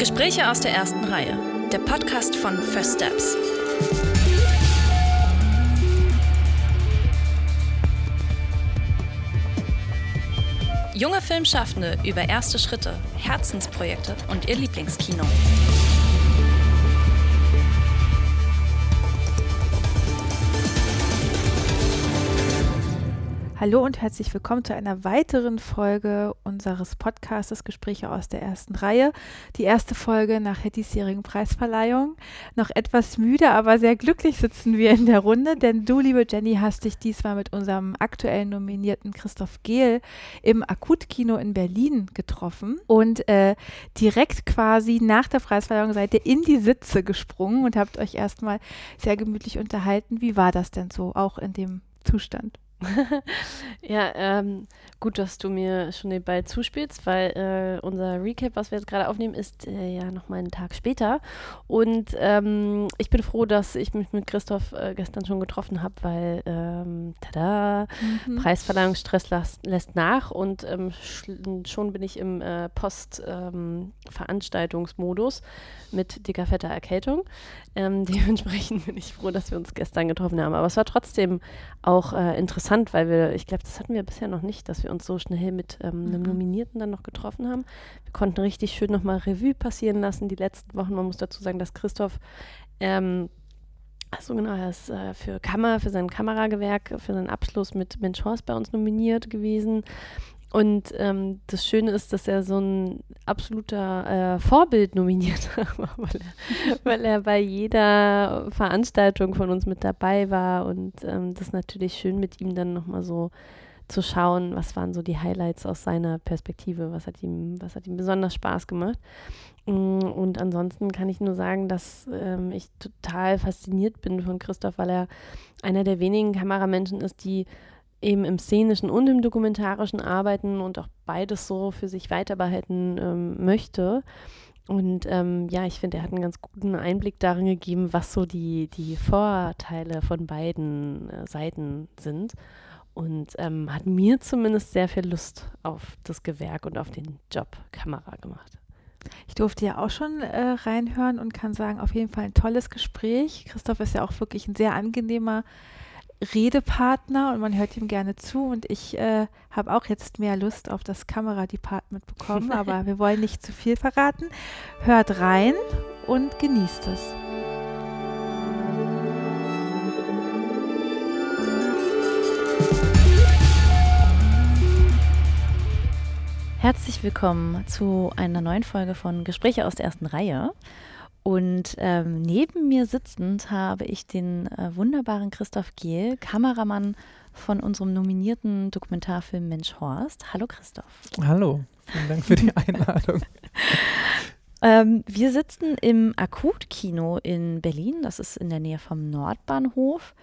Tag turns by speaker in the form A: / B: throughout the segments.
A: Gespräche aus der ersten Reihe. Der Podcast von First Steps. Junge Filmschaffende über erste Schritte, Herzensprojekte und ihr Lieblingskino.
B: Hallo und herzlich willkommen zu einer weiteren Folge unseres Podcasts Gespräche aus der ersten Reihe. Die erste Folge nach der diesjährigen Preisverleihung. Noch etwas müde, aber sehr glücklich sitzen wir in der Runde, denn du, liebe Jenny, hast dich diesmal mit unserem aktuell nominierten Christoph Gehl im Akutkino in Berlin getroffen und äh, direkt quasi nach der Preisverleihung seid ihr in die Sitze gesprungen und habt euch erstmal sehr gemütlich unterhalten. Wie war das denn so, auch in dem Zustand?
C: ja, ähm, gut, dass du mir schon den Ball zuspielst, weil äh, unser Recap, was wir jetzt gerade aufnehmen, ist äh, ja noch mal einen Tag später. Und ähm, ich bin froh, dass ich mich mit Christoph äh, gestern schon getroffen habe, weil ähm, tada, mhm. Preisverleihungsstress lässt, lässt nach und ähm, schon bin ich im äh, Post-Veranstaltungsmodus mit dicker, fetter Erkältung. Ähm, dementsprechend bin ich froh, dass wir uns gestern getroffen haben. Aber es war trotzdem auch äh, interessant, weil wir, ich glaube, das hatten wir bisher noch nicht, dass wir uns so schnell mit ähm, einem mhm. Nominierten dann noch getroffen haben. Wir konnten richtig schön nochmal Revue passieren lassen die letzten Wochen. Man muss dazu sagen, dass Christoph ähm, also genau, er ist äh, für Kammer, für sein Kameragewerk, für seinen Abschluss mit Mensch Horst bei uns nominiert gewesen. Und ähm, das Schöne ist, dass er so ein absoluter äh, Vorbild nominiert war, weil er, weil er bei jeder Veranstaltung von uns mit dabei war. Und ähm, das ist natürlich schön, mit ihm dann nochmal so zu schauen, was waren so die Highlights aus seiner Perspektive, was hat ihm, was hat ihm besonders Spaß gemacht. Mm, und ansonsten kann ich nur sagen, dass ähm, ich total fasziniert bin von Christoph, weil er einer der wenigen Kameramenschen ist, die eben im szenischen und im dokumentarischen arbeiten und auch beides so für sich weiter behalten ähm, möchte. Und ähm, ja, ich finde, er hat einen ganz guten Einblick darin gegeben, was so die, die Vorteile von beiden äh, Seiten sind. Und ähm, hat mir zumindest sehr viel Lust auf das Gewerk und auf den Job Kamera gemacht.
B: Ich durfte ja auch schon äh, reinhören und kann sagen, auf jeden Fall ein tolles Gespräch. Christoph ist ja auch wirklich ein sehr angenehmer Redepartner und man hört ihm gerne zu und ich äh, habe auch jetzt mehr Lust auf das Kameradepartment bekommen, aber wir wollen nicht zu viel verraten. Hört rein und genießt es.
A: Herzlich willkommen zu einer neuen Folge von Gespräche aus der ersten Reihe. Und ähm, neben mir sitzend habe ich den äh, wunderbaren Christoph Gehl, Kameramann von unserem nominierten Dokumentarfilm Mensch Horst. Hallo Christoph.
D: Hallo, vielen Dank für die Einladung.
A: ähm, wir sitzen im Akutkino in Berlin, das ist in der Nähe vom Nordbahnhof.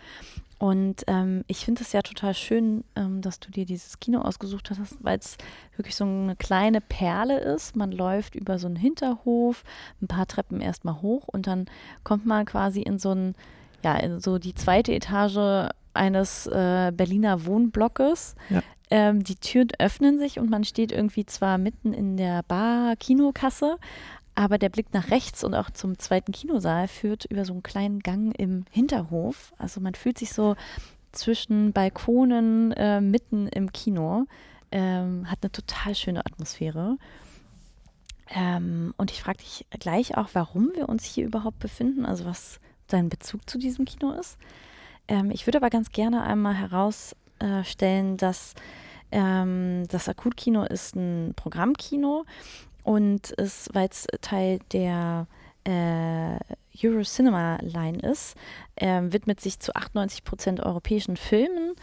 A: Und ähm, ich finde es ja total schön, ähm, dass du dir dieses Kino ausgesucht hast, weil es wirklich so eine kleine Perle ist. Man läuft über so einen Hinterhof, ein paar Treppen erstmal hoch und dann kommt man quasi in so ein, ja, in so die zweite Etage eines äh, Berliner Wohnblockes. Ja. Ähm, die Türen öffnen sich und man steht irgendwie zwar mitten in der Bar-Kinokasse, aber der Blick nach rechts und auch zum zweiten Kinosaal führt über so einen kleinen Gang im Hinterhof. Also man fühlt sich so zwischen Balkonen äh, mitten im Kino. Ähm, hat eine total schöne Atmosphäre. Ähm, und ich frage dich gleich auch, warum wir uns hier überhaupt befinden, also was dein Bezug zu diesem Kino ist. Ähm, ich würde aber ganz gerne einmal herausstellen, dass ähm, das Akutkino ist ein Programmkino und ist, weil es Teil der äh, Eurocinema Line ist, äh, widmet sich zu 98 Prozent europäischen Filmen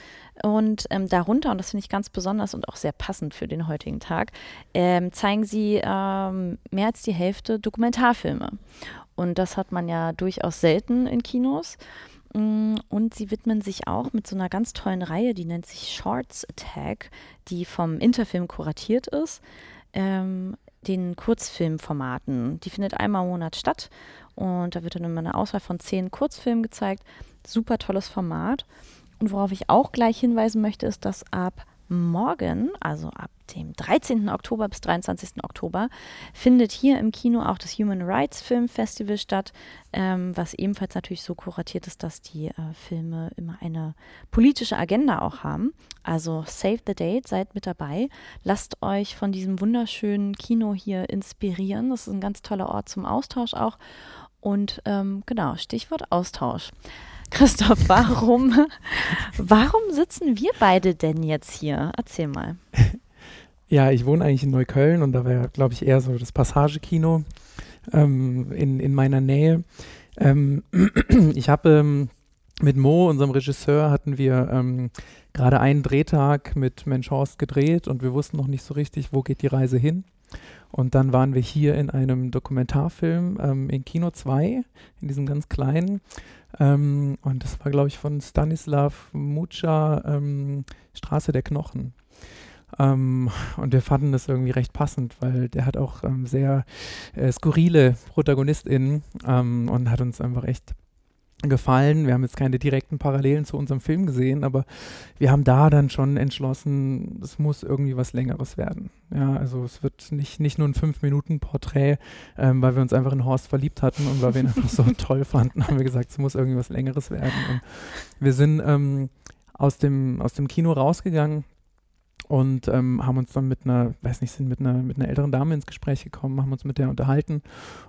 A: und ähm, darunter, und das finde ich ganz besonders und auch sehr passend für den heutigen Tag, ähm, zeigen sie ähm, mehr als die Hälfte Dokumentarfilme. Und das hat man ja durchaus selten in Kinos. Mm, und sie widmen sich auch mit so einer ganz tollen Reihe, die nennt sich Shorts Attack, die vom Interfilm kuratiert ist. Ähm, den Kurzfilmformaten. Die findet einmal im Monat statt und da wird dann immer eine Auswahl von zehn Kurzfilmen gezeigt. Super tolles Format. Und worauf ich auch gleich hinweisen möchte, ist, dass ab morgen, also ab dem 13. Oktober bis 23. Oktober, findet hier im Kino auch das Human Rights Film Festival statt, ähm, was ebenfalls natürlich so kuratiert ist, dass die äh, Filme immer eine politische Agenda auch haben. Also Save the Date, seid mit dabei. Lasst euch von diesem wunderschönen Kino hier inspirieren. Das ist ein ganz toller Ort zum Austausch auch. Und ähm, genau, Stichwort Austausch. Christoph, warum, warum sitzen wir beide denn jetzt hier? Erzähl mal.
D: Ja, ich wohne eigentlich in Neukölln und da wäre, glaube ich, eher so das Passagekino ähm, in, in meiner Nähe. Ähm, ich habe ähm, mit Mo, unserem Regisseur, hatten wir ähm, gerade einen Drehtag mit Mensch Horst gedreht und wir wussten noch nicht so richtig, wo geht die Reise hin. Und dann waren wir hier in einem Dokumentarfilm ähm, in Kino 2, in diesem ganz kleinen. Ähm, und das war, glaube ich, von Stanislav Mucha, ähm, Straße der Knochen. Ähm, und wir fanden das irgendwie recht passend, weil der hat auch ähm, sehr äh, skurrile ProtagonistInnen ähm, und hat uns einfach echt gefallen. Wir haben jetzt keine direkten Parallelen zu unserem Film gesehen, aber wir haben da dann schon entschlossen, es muss irgendwie was Längeres werden. Ja, also es wird nicht, nicht nur ein Fünf-Minuten-Porträt, ähm, weil wir uns einfach in Horst verliebt hatten und weil wir ihn einfach so toll fanden, haben wir gesagt, es muss irgendwie was Längeres werden. Und wir sind ähm, aus, dem, aus dem Kino rausgegangen und ähm, haben uns dann mit einer, weiß nicht, sind mit einer, mit einer älteren Dame ins Gespräch gekommen, haben uns mit der unterhalten.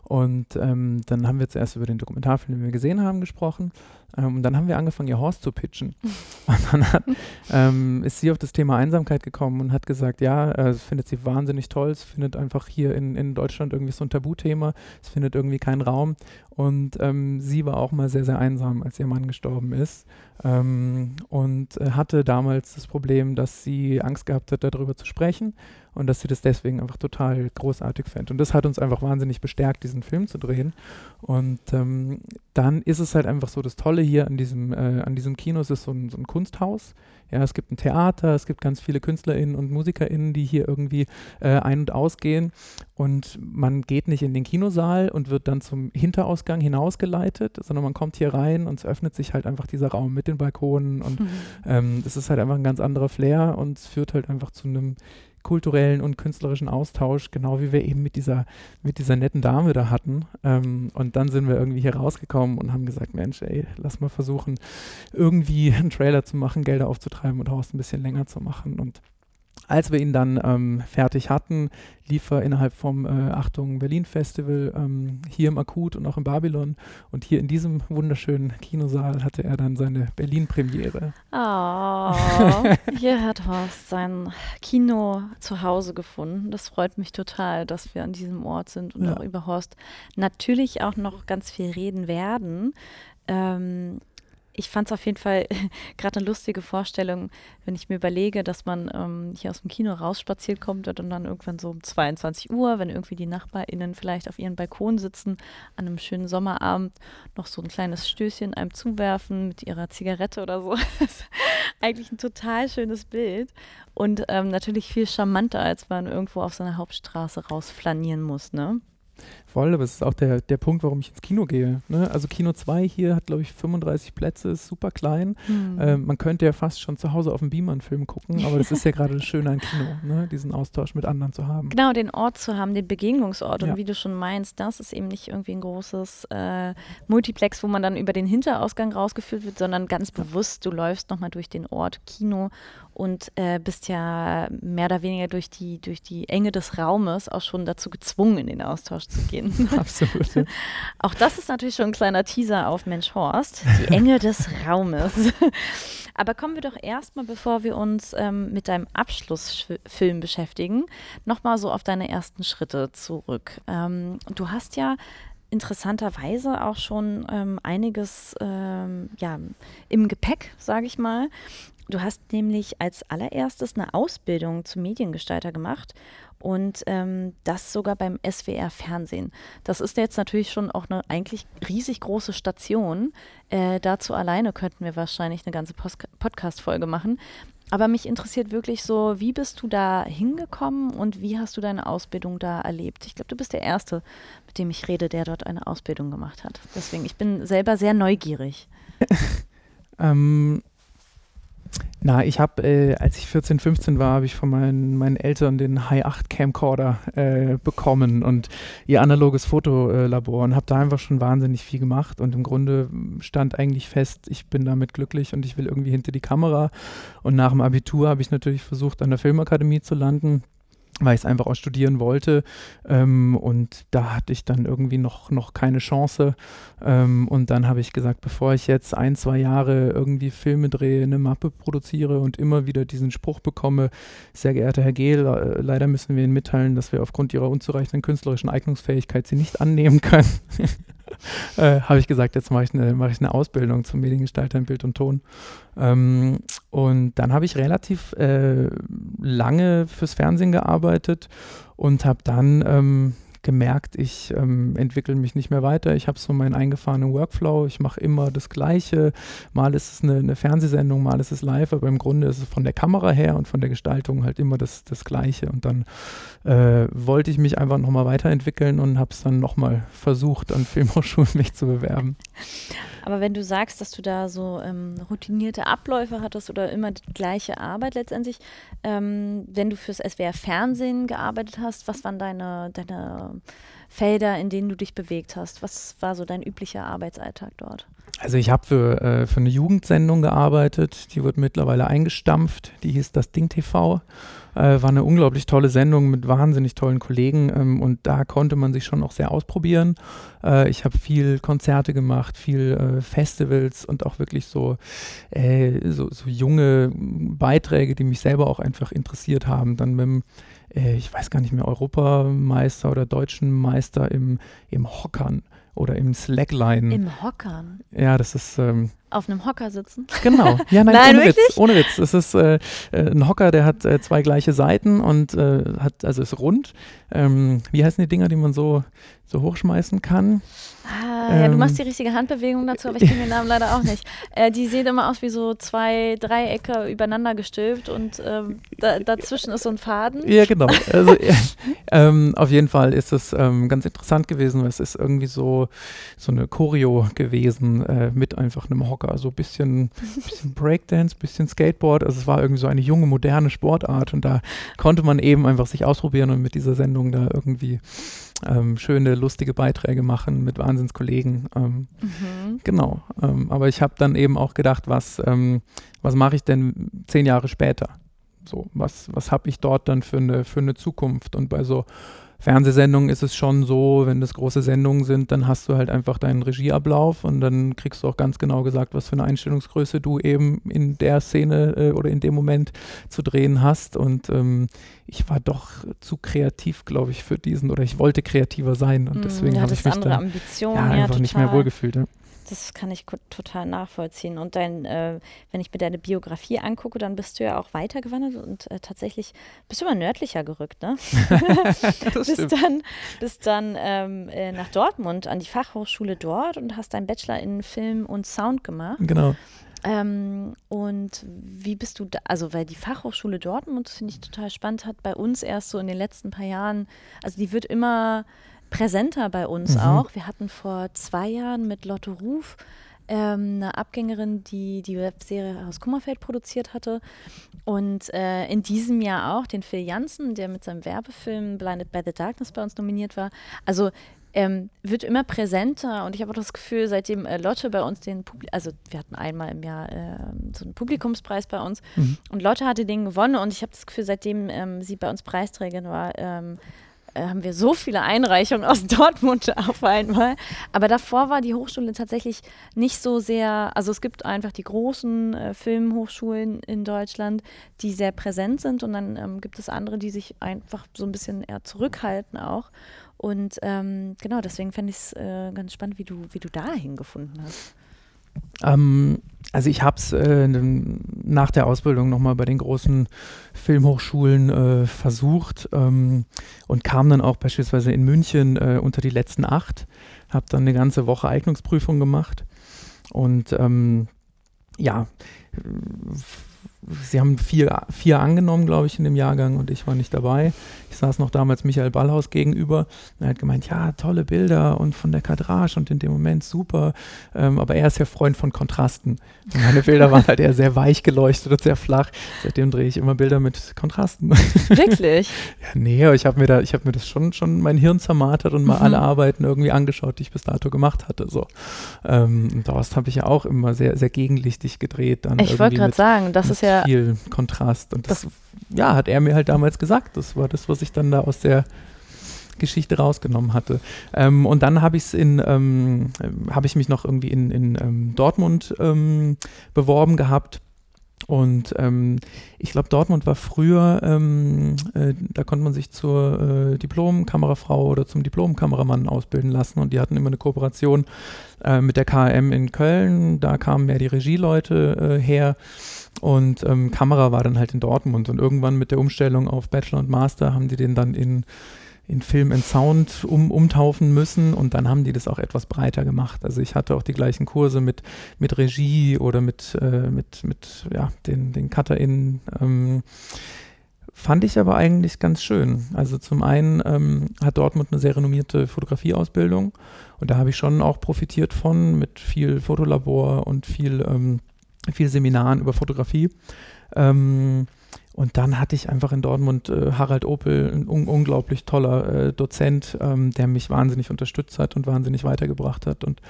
D: Und ähm, dann haben wir zuerst über den Dokumentarfilm, den wir gesehen haben, gesprochen und dann haben wir angefangen, ihr Horst zu pitchen. und dann hat, ähm, ist sie auf das Thema Einsamkeit gekommen und hat gesagt, ja, äh, es findet sie wahnsinnig toll, es findet einfach hier in, in Deutschland irgendwie so ein Tabuthema, es findet irgendwie keinen Raum. Und ähm, sie war auch mal sehr, sehr einsam, als ihr Mann gestorben ist. Ähm, und äh, hatte damals das Problem, dass sie Angst gehabt hat, darüber zu sprechen und dass sie das deswegen einfach total großartig fand. Und das hat uns einfach wahnsinnig bestärkt, diesen Film zu drehen. Und ähm, dann ist es halt einfach so das Tolle hier an diesem, äh, an diesem Kino, es ist so ein, so ein Kunsthaus. Ja, es gibt ein Theater, es gibt ganz viele KünstlerInnen und MusikerInnen, die hier irgendwie äh, ein- und ausgehen. Und man geht nicht in den Kinosaal und wird dann zum Hinterausgang hinausgeleitet, sondern man kommt hier rein und es öffnet sich halt einfach dieser Raum mit den Balkonen. Und mhm. ähm, das ist halt einfach ein ganz anderer Flair und es führt halt einfach zu einem kulturellen und künstlerischen Austausch, genau wie wir eben mit dieser, mit dieser netten Dame da hatten. Ähm, und dann sind wir irgendwie hier rausgekommen und haben gesagt, Mensch, ey, lass mal versuchen, irgendwie einen Trailer zu machen, Gelder aufzutreiben und Horst ein bisschen länger zu machen. Und als wir ihn dann ähm, fertig hatten, lief er innerhalb vom äh, Achtung Berlin Festival ähm, hier im Akut und auch in Babylon. Und hier in diesem wunderschönen Kinosaal hatte er dann seine Berlin-Premiere.
A: Oh, hier hat Horst sein Kino zu Hause gefunden. Das freut mich total, dass wir an diesem Ort sind und ja. auch über Horst natürlich auch noch ganz viel reden werden. Ähm, ich fand es auf jeden Fall gerade eine lustige Vorstellung, wenn ich mir überlege, dass man ähm, hier aus dem Kino rausspaziert kommt und dann irgendwann so um 22 Uhr, wenn irgendwie die NachbarInnen vielleicht auf ihren Balkon sitzen, an einem schönen Sommerabend noch so ein kleines Stößchen einem zuwerfen mit ihrer Zigarette oder so. das ist eigentlich ein total schönes Bild und ähm, natürlich viel charmanter, als man irgendwo auf seiner Hauptstraße rausflanieren muss, ne?
D: Voll, aber es ist auch der, der Punkt, warum ich ins Kino gehe. Ne? Also Kino 2 hier hat, glaube ich, 35 Plätze, ist super klein. Mhm. Ähm, man könnte ja fast schon zu Hause auf dem Beamer einen Film gucken, aber das ist ja gerade das Schöne an Kino, ne? diesen Austausch mit anderen zu haben.
A: Genau, den Ort zu haben, den Begegnungsort. Und ja. wie du schon meinst, das ist eben nicht irgendwie ein großes äh, Multiplex, wo man dann über den Hinterausgang rausgeführt wird, sondern ganz bewusst, du läufst nochmal durch den Ort Kino und äh, bist ja mehr oder weniger durch die, durch die Enge des Raumes auch schon dazu gezwungen, in den Austausch zu gehen.
D: Absolut. Ja.
A: Auch das ist natürlich schon ein kleiner Teaser auf Mensch Horst, die Enge des Raumes. Aber kommen wir doch erstmal, bevor wir uns ähm, mit deinem Abschlussfilm beschäftigen, nochmal so auf deine ersten Schritte zurück. Ähm, du hast ja interessanterweise auch schon ähm, einiges ähm, ja, im Gepäck, sage ich mal. Du hast nämlich als allererstes eine Ausbildung zum Mediengestalter gemacht und ähm, das sogar beim SWR Fernsehen. Das ist jetzt natürlich schon auch eine eigentlich riesig große Station. Äh, dazu alleine könnten wir wahrscheinlich eine ganze Podcast-Folge machen. Aber mich interessiert wirklich so, wie bist du da hingekommen und wie hast du deine Ausbildung da erlebt? Ich glaube, du bist der Erste, mit dem ich rede, der dort eine Ausbildung gemacht hat. Deswegen, ich bin selber sehr neugierig.
D: ähm, Na, ich habe, äh, als ich 14, 15 war, habe ich von meinen, meinen Eltern den High 8 Camcorder äh, bekommen und ihr analoges Fotolabor und habe da einfach schon wahnsinnig viel gemacht und im Grunde stand eigentlich fest, ich bin damit glücklich und ich will irgendwie hinter die Kamera. Und nach dem Abitur habe ich natürlich versucht, an der Filmakademie zu landen weil ich es einfach auch studieren wollte. Ähm, und da hatte ich dann irgendwie noch, noch keine Chance. Ähm, und dann habe ich gesagt, bevor ich jetzt ein, zwei Jahre irgendwie Filme drehe, eine Mappe produziere und immer wieder diesen Spruch bekomme, sehr geehrter Herr Gehl, äh, leider müssen wir Ihnen mitteilen, dass wir aufgrund Ihrer unzureichenden künstlerischen Eignungsfähigkeit Sie nicht annehmen können. äh, habe ich gesagt, jetzt mache ich, eine, mach ich eine Ausbildung zum Mediengestalter in Bild und Ton. Ähm, und dann habe ich relativ äh, lange fürs Fernsehen gearbeitet und habe dann ähm, gemerkt, ich ähm, entwickle mich nicht mehr weiter. Ich habe so meinen eingefahrenen Workflow. Ich mache immer das Gleiche. Mal ist es eine, eine, Fernsehsendung, mal ist es live, aber im Grunde ist es von der Kamera her und von der Gestaltung halt immer das, das Gleiche. Und dann äh, wollte ich mich einfach nochmal weiterentwickeln und habe es dann nochmal versucht, an Filmhochschulen mich zu bewerben.
A: Aber wenn du sagst, dass du da so ähm, routinierte Abläufe hattest oder immer die gleiche Arbeit letztendlich, ähm, wenn du fürs SWR Fernsehen gearbeitet hast, was waren deine, deine Felder, in denen du dich bewegt hast? Was war so dein üblicher Arbeitsalltag dort?
D: Also ich habe für, äh, für eine Jugendsendung gearbeitet, die wird mittlerweile eingestampft, die hieß das Ding TV. Äh, war eine unglaublich tolle Sendung mit wahnsinnig tollen Kollegen ähm, und da konnte man sich schon auch sehr ausprobieren. Äh, ich habe viel Konzerte gemacht, viel äh, Festivals und auch wirklich so, äh, so, so, junge Beiträge, die mich selber auch einfach interessiert haben. Dann mit dem äh, ich weiß gar nicht mehr, Europameister oder deutschen Meister im, im Hockern oder im Slackline.
A: Im Hockern?
D: Ja, das ist. Ähm,
A: Auf einem Hocker sitzen?
D: Genau. Ja, nein,
A: nein
D: ohne
A: wirklich?
D: Witz. Ohne Witz. Es ist äh, äh, ein Hocker, der hat äh, zwei gleiche Seiten und äh, hat, also ist rund. Ähm, wie heißen die Dinger, die man so, so hochschmeißen kann?
A: Ah, ähm, ja, du machst die richtige Handbewegung dazu, aber ich kenne den Namen leider auch nicht. Äh, die sehen immer aus wie so zwei Dreiecke übereinander gestülpt und ähm, da, dazwischen ist so ein Faden.
D: Ja, genau. Also, ähm, auf jeden Fall ist es ähm, ganz interessant gewesen, weil es ist irgendwie so, so eine Choreo gewesen äh, mit einfach einem Hocker. So ein bisschen, bisschen Breakdance, bisschen Skateboard. Also es war irgendwie so eine junge, moderne Sportart und da konnte man eben einfach sich ausprobieren und mit dieser Sendung da irgendwie ähm, schöne, lustige Beiträge machen mit Wahnsinnskollegen. Ähm, mhm. Genau. Ähm, aber ich habe dann eben auch gedacht, was, ähm, was mache ich denn zehn Jahre später? So, was, was habe ich dort dann für eine, für eine Zukunft? Und bei so Fernsehsendungen ist es schon so, wenn das große Sendungen sind, dann hast du halt einfach deinen Regieablauf und dann kriegst du auch ganz genau gesagt, was für eine Einstellungsgröße du eben in der Szene äh, oder in dem Moment zu drehen hast. Und ähm, ich war doch zu kreativ, glaube ich, für diesen oder ich wollte kreativer sein und mm, deswegen habe ich mich da ja, einfach ja, nicht mehr wohlgefühlt. Ja.
A: Das kann ich total nachvollziehen. Und dein, äh, wenn ich mir deine Biografie angucke, dann bist du ja auch weitergewandert und äh, tatsächlich bist du immer nördlicher gerückt, ne? bist dann, bist dann ähm, äh, nach Dortmund an die Fachhochschule dort und hast deinen Bachelor in Film und Sound gemacht.
D: Genau.
A: Ähm, und wie bist du da, also weil die Fachhochschule Dortmund, das finde ich total spannend, hat bei uns erst so in den letzten paar Jahren, also die wird immer präsenter bei uns mhm. auch. Wir hatten vor zwei Jahren mit Lotte Ruf ähm, eine Abgängerin, die die Webserie aus Kummerfeld produziert hatte. Und äh, in diesem Jahr auch den Phil Janssen, der mit seinem Werbefilm Blinded by the Darkness bei uns nominiert war. Also ähm, wird immer präsenter und ich habe auch das Gefühl, seitdem äh, Lotte bei uns den, Publi also wir hatten einmal im Jahr äh, so einen Publikumspreis bei uns mhm. und Lotte hatte den gewonnen und ich habe das Gefühl, seitdem ähm, sie bei uns Preisträgerin war, ähm, äh, haben wir so viele Einreichungen aus Dortmund auf einmal. Aber davor war die Hochschule tatsächlich nicht so sehr, also es gibt einfach die großen äh, Filmhochschulen in Deutschland, die sehr präsent sind und dann ähm, gibt es andere, die sich einfach so ein bisschen eher zurückhalten auch. Und ähm, genau, deswegen fände ich es äh, ganz spannend, wie du, wie du dahin gefunden hast.
D: Ähm, also ich habe es äh, nach der Ausbildung nochmal bei den großen Filmhochschulen äh, versucht ähm, und kam dann auch beispielsweise in München äh, unter die letzten acht, habe dann eine ganze Woche Eignungsprüfung gemacht und ähm, ja, sie haben vier, vier angenommen, glaube ich, in dem Jahrgang und ich war nicht dabei. Ich saß noch damals Michael Ballhaus gegenüber und er hat gemeint, ja, tolle Bilder und von der Kadrage und in dem Moment super. Ähm, aber er ist ja Freund von Kontrasten. Und meine Bilder waren halt eher sehr weich geleuchtet und sehr flach. Seitdem drehe ich immer Bilder mit Kontrasten.
A: Wirklich?
D: ja, nee, ich habe mir, da, hab mir das schon, schon mein Hirn zermartert und mal mhm. alle Arbeiten irgendwie angeschaut, die ich bis dato gemacht hatte. So. Ähm, und daraus habe ich ja auch immer sehr, sehr gegenlichtig gedreht.
A: Dann ich wollte gerade sagen, das ist ja
D: viel Kontrast. Und das, das, ja, hat er mir halt damals gesagt. Das war das, was ich dann da aus der Geschichte rausgenommen hatte. Ähm, und dann habe ich es in, ähm, habe ich mich noch irgendwie in, in ähm, Dortmund ähm, beworben gehabt. Und ähm, ich glaube, Dortmund war früher, ähm, äh, da konnte man sich zur äh, Diplom-Kamerafrau oder zum Diplom-Kameramann ausbilden lassen. Und die hatten immer eine Kooperation äh, mit der KM in Köln. Da kamen mehr die Regieleute äh, her. Und ähm, Kamera war dann halt in Dortmund. Und irgendwann mit der Umstellung auf Bachelor und Master haben die den dann in, in Film and Sound um, umtaufen müssen. Und dann haben die das auch etwas breiter gemacht. Also ich hatte auch die gleichen Kurse mit, mit Regie oder mit, äh, mit, mit ja, den, den CutterInnen. Ähm, Fand ich aber eigentlich ganz schön. Also zum einen ähm, hat Dortmund eine sehr renommierte Fotografieausbildung und da habe ich schon auch profitiert von mit viel Fotolabor und viel ähm, viel Seminaren über Fotografie. Ähm, und dann hatte ich einfach in Dortmund äh, Harald Opel, ein un unglaublich toller äh, Dozent, ähm, der mich wahnsinnig unterstützt hat und wahnsinnig weitergebracht hat. Und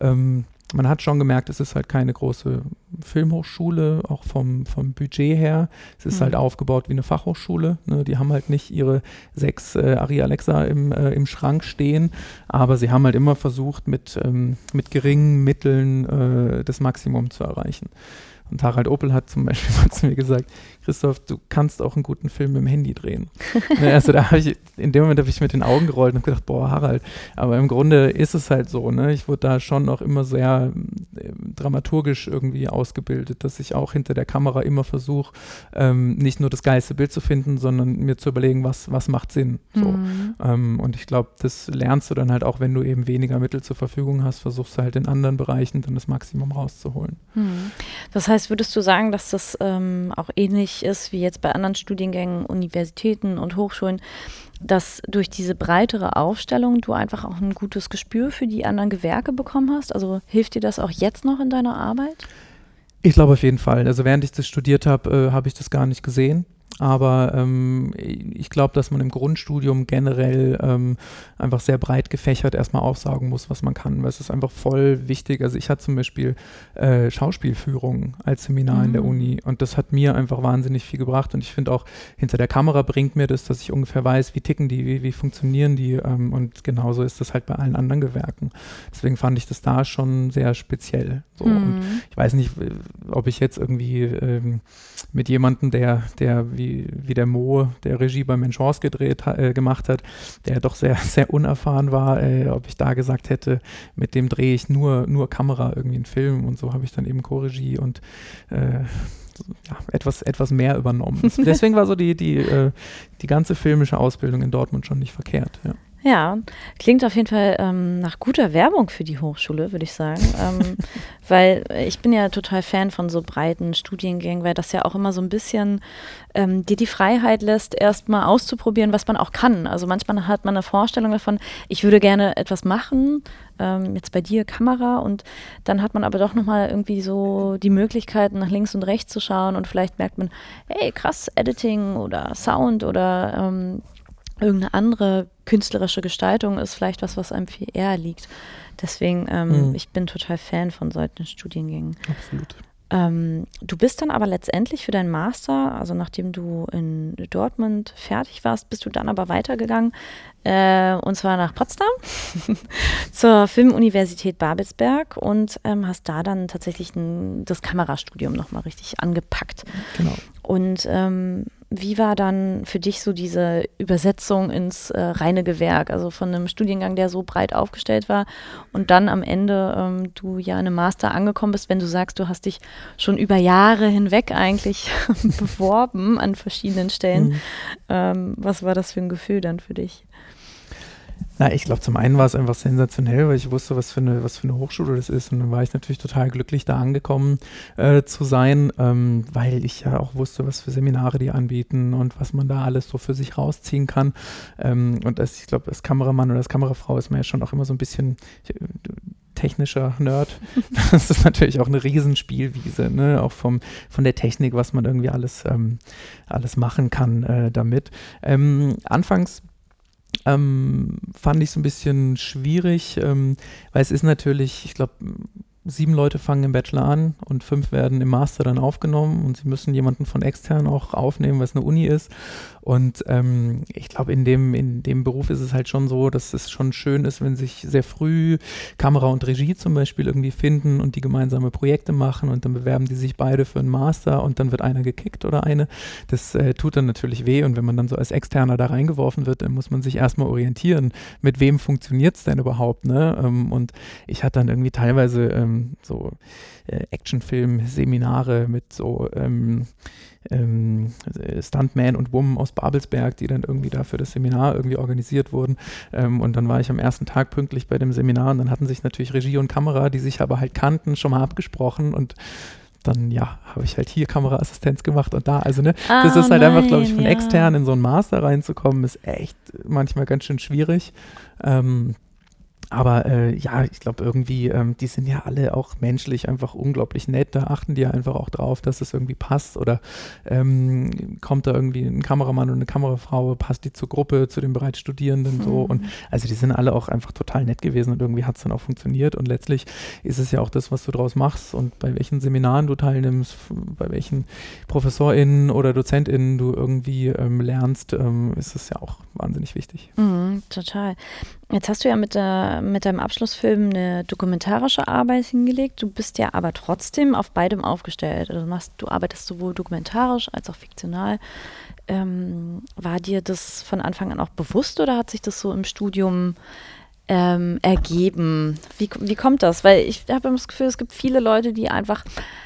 D: ähm, man hat schon gemerkt, es ist halt keine große Filmhochschule, auch vom, vom Budget her. Es ist halt mhm. halt aufgebaut wie eine Fachhochschule. Ne? Die haben halt nicht ihre sechs äh, Ari Alexa im, äh, im Schrank stehen, aber sie haben halt immer versucht, mit, ähm, mit geringen Mitteln äh, das Maximum zu erreichen. Und Harald Opel hat zum Beispiel mal zu mir gesagt, Christoph, du kannst auch einen guten Film mit dem Handy drehen. Ne, also da habe ich, in dem Moment habe ich mit den Augen gerollt und gedacht, boah, Harald, aber im Grunde ist es halt so, ne? Ich wurde da schon auch immer sehr äh, dramaturgisch irgendwie ausgebildet, dass ich auch hinter der Kamera immer versuche, ähm, nicht nur das geilste Bild zu finden, sondern mir zu überlegen, was, was macht Sinn. So. Mhm. Ähm, und ich glaube, das lernst du dann halt auch, wenn du eben weniger Mittel zur Verfügung hast, versuchst du halt in anderen Bereichen dann das Maximum rauszuholen.
A: Mhm. Das heißt, würdest du sagen, dass das ähm, auch ähnlich ist, wie jetzt bei anderen Studiengängen, Universitäten und Hochschulen, dass durch diese breitere Aufstellung du einfach auch ein gutes Gespür für die anderen Gewerke bekommen hast? Also hilft dir das auch jetzt noch in deiner Arbeit?
D: Ich glaube auf jeden Fall. Also während ich das studiert habe, äh, habe ich das gar nicht gesehen. Aber ähm, ich glaube, dass man im Grundstudium generell ähm, einfach sehr breit gefächert erstmal aufsagen muss, was man kann. Weil es ist einfach voll wichtig. Also ich hatte zum Beispiel äh, Schauspielführung als Seminar mhm. in der mhm. Uni und das hat mir einfach wahnsinnig viel gebracht. Und ich finde auch, hinter der Kamera bringt mir das, dass ich ungefähr weiß, wie ticken die, wie, wie funktionieren die. Ähm, und genauso ist das halt bei allen anderen Gewerken. Deswegen fand ich das da schon sehr speziell. So. Mhm. Und ich weiß nicht, ob ich jetzt irgendwie ähm, mit jemandem, der, der wie wie, der Mo, der Regie bei Menchance gedreht, äh, gemacht hat, der doch sehr, sehr unerfahren war, äh, ob ich da gesagt hätte, mit dem drehe ich nur, nur Kamera irgendwie einen Film und so habe ich dann eben Co-Regie und äh, ja, etwas, etwas mehr übernommen. Deswegen war so die, die, äh, die ganze filmische Ausbildung in Dortmund schon nicht verkehrt. Ja.
A: Ja, klingt auf jeden Fall ähm, nach guter Werbung für die Hochschule, würde ich sagen. ähm, weil ich bin ja total Fan von so breiten Studiengängen, weil das ja auch immer so ein bisschen ähm, dir die Freiheit lässt, erstmal auszuprobieren, was man auch kann. Also manchmal hat man eine Vorstellung davon, ich würde gerne etwas machen, ähm, jetzt bei dir Kamera und dann hat man aber doch nochmal irgendwie so die Möglichkeit, nach links und rechts zu schauen und vielleicht merkt man, hey, krass, Editing oder Sound oder ähm, irgendeine andere künstlerische Gestaltung ist vielleicht was, was einem viel eher liegt. Deswegen, ähm, mhm. ich bin total Fan von solchen Studiengängen.
D: Absolut.
A: Ähm, du bist dann aber letztendlich für deinen Master, also nachdem du in Dortmund fertig warst, bist du dann aber weitergegangen äh, und zwar nach Potsdam zur Filmuniversität Babelsberg und ähm, hast da dann tatsächlich ein, das Kamerastudium nochmal richtig angepackt.
D: Genau.
A: Und ähm, wie war dann für dich so diese Übersetzung ins äh, reine Gewerk, also von einem Studiengang, der so breit aufgestellt war und dann am Ende ähm, du ja in einem Master angekommen bist, wenn du sagst, du hast dich schon über Jahre hinweg eigentlich beworben an verschiedenen Stellen. Mhm. Ähm, was war das für ein Gefühl dann für dich?
D: Na, ich glaube, zum einen war es einfach sensationell, weil ich wusste, was für eine, was für eine Hochschule das ist. Und dann war ich natürlich total glücklich, da angekommen äh, zu sein, ähm, weil ich ja auch wusste, was für Seminare die anbieten und was man da alles so für sich rausziehen kann. Ähm, und als, ich glaube, als Kameramann oder als Kamerafrau ist man ja schon auch immer so ein bisschen technischer Nerd. Das ist natürlich auch eine Riesenspielwiese, ne? auch vom, von der Technik, was man irgendwie alles, ähm, alles machen kann äh, damit. Ähm, anfangs ähm, fand ich es ein bisschen schwierig, ähm, weil es ist natürlich, ich glaube, sieben Leute fangen im Bachelor an und fünf werden im Master dann aufgenommen und sie müssen jemanden von extern auch aufnehmen, was eine Uni ist. Und ähm, ich glaube, in dem, in dem Beruf ist es halt schon so, dass es schon schön ist, wenn sich sehr früh Kamera und Regie zum Beispiel irgendwie finden und die gemeinsame Projekte machen und dann bewerben die sich beide für einen Master und dann wird einer gekickt oder eine. Das äh, tut dann natürlich weh und wenn man dann so als Externer da reingeworfen wird, dann muss man sich erstmal orientieren, mit wem funktioniert es denn überhaupt. Ne? Ähm, und ich hatte dann irgendwie teilweise ähm, so äh, Actionfilm-Seminare mit so ähm, ähm, Stuntman und Woman aus Babelsberg, die dann irgendwie da für das Seminar irgendwie organisiert wurden. Ähm, und dann war ich am ersten Tag pünktlich bei dem Seminar und dann hatten sich natürlich Regie und Kamera, die sich aber halt kannten, schon mal abgesprochen und dann ja, habe ich halt hier Kameraassistenz gemacht und da. Also ne, ah, das ist halt nein, einfach, glaube ich, von ja. extern in so einen Master reinzukommen, ist echt manchmal ganz schön schwierig. Ähm, aber äh, ja, ich glaube irgendwie, ähm, die sind ja alle auch menschlich einfach unglaublich nett. Da achten die ja einfach auch drauf, dass es irgendwie passt. Oder ähm, kommt da irgendwie ein Kameramann und eine Kamerafrau, passt die zur Gruppe, zu den bereits Studierenden mhm. so. Und also die sind alle auch einfach total nett gewesen und irgendwie hat es dann auch funktioniert. Und letztlich ist es ja auch das, was du draus machst und bei welchen Seminaren du teilnimmst, bei welchen ProfessorInnen oder DozentInnen du irgendwie ähm, lernst, ähm, ist es ja auch wahnsinnig wichtig.
A: Mhm, total. Jetzt hast du ja mit, der, mit deinem Abschlussfilm eine dokumentarische Arbeit hingelegt. Du bist ja aber trotzdem auf beidem aufgestellt. Also du, machst, du arbeitest sowohl dokumentarisch als auch fiktional. Ähm, war dir das von Anfang an auch bewusst oder hat sich das so im Studium ähm, ergeben? Wie, wie kommt das? Weil ich habe das Gefühl, es gibt viele Leute, die einfach,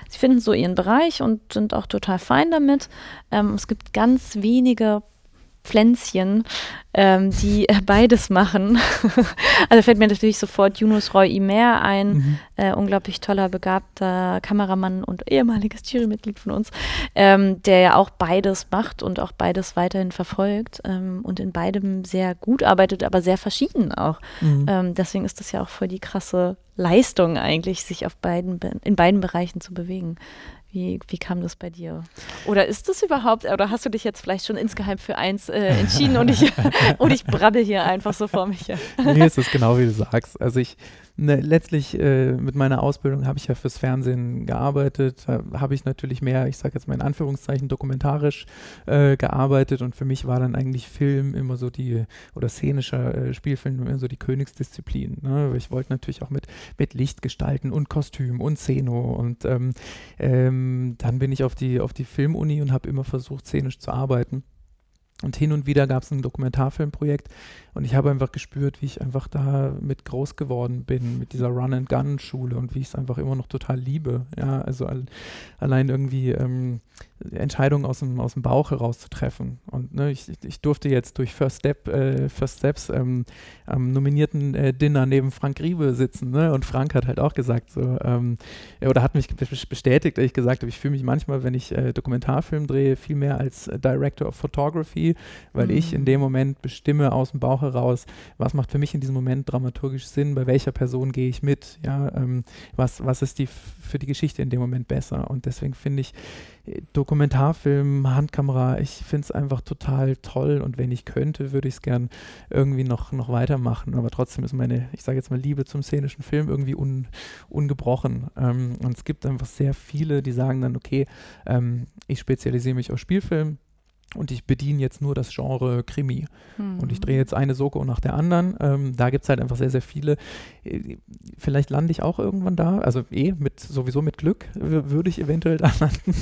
A: sie finden so ihren Bereich und sind auch total fein damit. Ähm, es gibt ganz wenige Pflänzchen, ähm, die äh, beides machen. also fällt mir natürlich sofort Yunus Roy Imer ein, mhm. äh, unglaublich toller, begabter Kameramann und ehemaliges Jurymitglied von uns, ähm, der ja auch beides macht und auch beides weiterhin verfolgt ähm, und in beidem sehr gut arbeitet, aber sehr verschieden auch. Mhm. Ähm, deswegen ist das ja auch voll die krasse Leistung eigentlich, sich auf beiden, in beiden Bereichen zu bewegen. Wie, wie kam das bei dir? Oder ist das überhaupt, oder hast du dich jetzt vielleicht schon insgeheim für eins äh, entschieden und ich, und ich brabbel hier einfach so vor mich her?
D: nee, es ist genau wie du sagst. Also ich, ne, letztlich äh, mit meiner Ausbildung habe ich ja fürs Fernsehen gearbeitet, habe ich natürlich mehr, ich sage jetzt mal in Anführungszeichen, dokumentarisch äh, gearbeitet und für mich war dann eigentlich Film immer so die, oder szenischer äh, Spielfilm immer so die Königsdisziplin. Ne? Ich wollte natürlich auch mit, mit Licht gestalten und Kostüm und Szeno und ähm, ähm, dann bin ich auf die, auf die Filmuni und habe immer versucht, szenisch zu arbeiten. Und hin und wieder gab es ein Dokumentarfilmprojekt und ich habe einfach gespürt, wie ich einfach da mit groß geworden bin, mit dieser Run-and-Gun-Schule und wie ich es einfach immer noch total liebe. Ja, also al allein irgendwie ähm, Entscheidungen aus dem, aus dem Bauch heraus zu treffen. Und ne, ich, ich durfte jetzt durch First, Step, äh, First Steps ähm, am nominierten äh, Dinner neben Frank Riebe sitzen. Ne? Und Frank hat halt auch gesagt, so, ähm, oder hat mich bestätigt, dass ich gesagt habe, ich fühle mich manchmal, wenn ich äh, Dokumentarfilm drehe, viel mehr als Director of Photography, weil mhm. ich in dem Moment bestimme aus dem Bauch heraus, was macht für mich in diesem Moment dramaturgisch Sinn, bei welcher Person gehe ich mit, ja, ähm, was, was ist die für die Geschichte in dem Moment besser. Und deswegen finde ich, Dokumentarfilm, Handkamera, ich finde es einfach total toll und wenn ich könnte, würde ich es gern irgendwie noch, noch weitermachen. Aber trotzdem ist meine, ich sage jetzt mal, Liebe zum szenischen Film irgendwie un, ungebrochen. Ähm, und es gibt einfach sehr viele, die sagen dann, okay, ähm, ich spezialisiere mich auf Spielfilm, und ich bediene jetzt nur das Genre Krimi. Mhm. Und ich drehe jetzt eine Soko nach der anderen. Ähm, da gibt es halt einfach sehr, sehr viele. Äh, vielleicht lande ich auch irgendwann da. Also eh, mit, sowieso mit Glück würde ich eventuell da landen.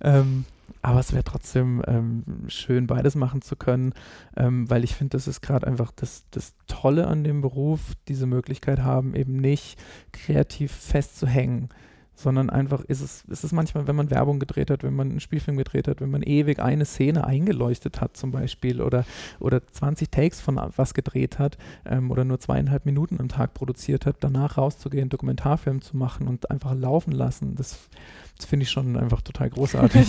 D: Ähm, aber es wäre trotzdem ähm, schön, beides machen zu können, ähm, weil ich finde, das ist gerade einfach das, das Tolle an dem Beruf, diese Möglichkeit haben, eben nicht kreativ festzuhängen sondern einfach ist es, ist es manchmal, wenn man Werbung gedreht hat, wenn man einen Spielfilm gedreht hat, wenn man ewig eine Szene eingeleuchtet hat zum Beispiel oder, oder 20 Takes von was gedreht hat ähm, oder nur zweieinhalb Minuten am Tag produziert hat, danach rauszugehen, Dokumentarfilm zu machen und einfach laufen lassen, das, das finde ich schon einfach total großartig.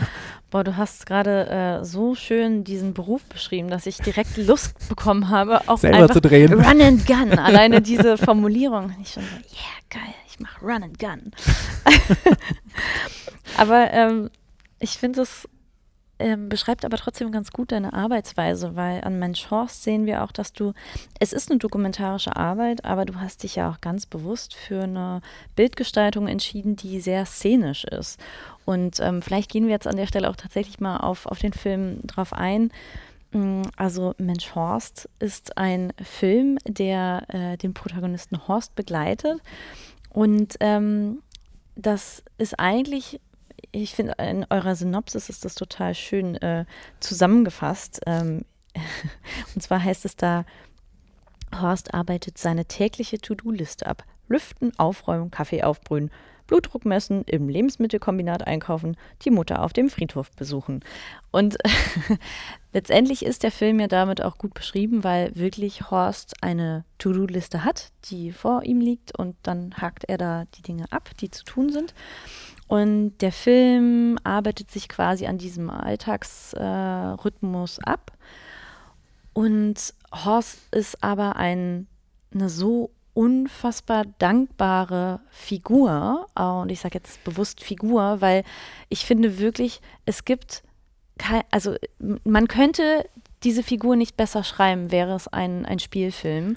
A: Boah, du hast gerade äh, so schön diesen Beruf beschrieben, dass ich direkt Lust bekommen habe, auch
D: Selber zu drehen.
A: Run and Gun. Alleine diese Formulierung. Ich schon so, yeah, geil ich mache Run and Gun. aber ähm, ich finde es ähm, beschreibt aber trotzdem ganz gut deine Arbeitsweise, weil an Mensch Horst sehen wir auch, dass du, es ist eine dokumentarische Arbeit, aber du hast dich ja auch ganz bewusst für eine Bildgestaltung entschieden, die sehr szenisch ist. Und ähm, vielleicht gehen wir jetzt an der Stelle auch tatsächlich mal auf, auf den Film drauf ein. Mm, also Mensch Horst ist ein Film, der äh, den Protagonisten Horst begleitet und ähm, das ist eigentlich, ich finde, in eurer Synopsis ist das total schön äh, zusammengefasst. Ähm, und zwar heißt es da, Horst arbeitet seine tägliche To-Do-Liste ab. Lüften, aufräumen, Kaffee aufbrühen, Blutdruck messen, im Lebensmittelkombinat einkaufen, die Mutter auf dem Friedhof besuchen. Und letztendlich ist der Film ja damit auch gut beschrieben, weil wirklich Horst eine To-Do-Liste hat, die vor ihm liegt und dann hakt er da die Dinge ab, die zu tun sind. Und der Film arbeitet sich quasi an diesem Alltagsrhythmus äh, ab. Und Horst ist aber ein, eine so unfassbar dankbare Figur. Und ich sage jetzt bewusst Figur, weil ich finde wirklich, es gibt kein, also man könnte diese Figur nicht besser schreiben, wäre es ein, ein Spielfilm.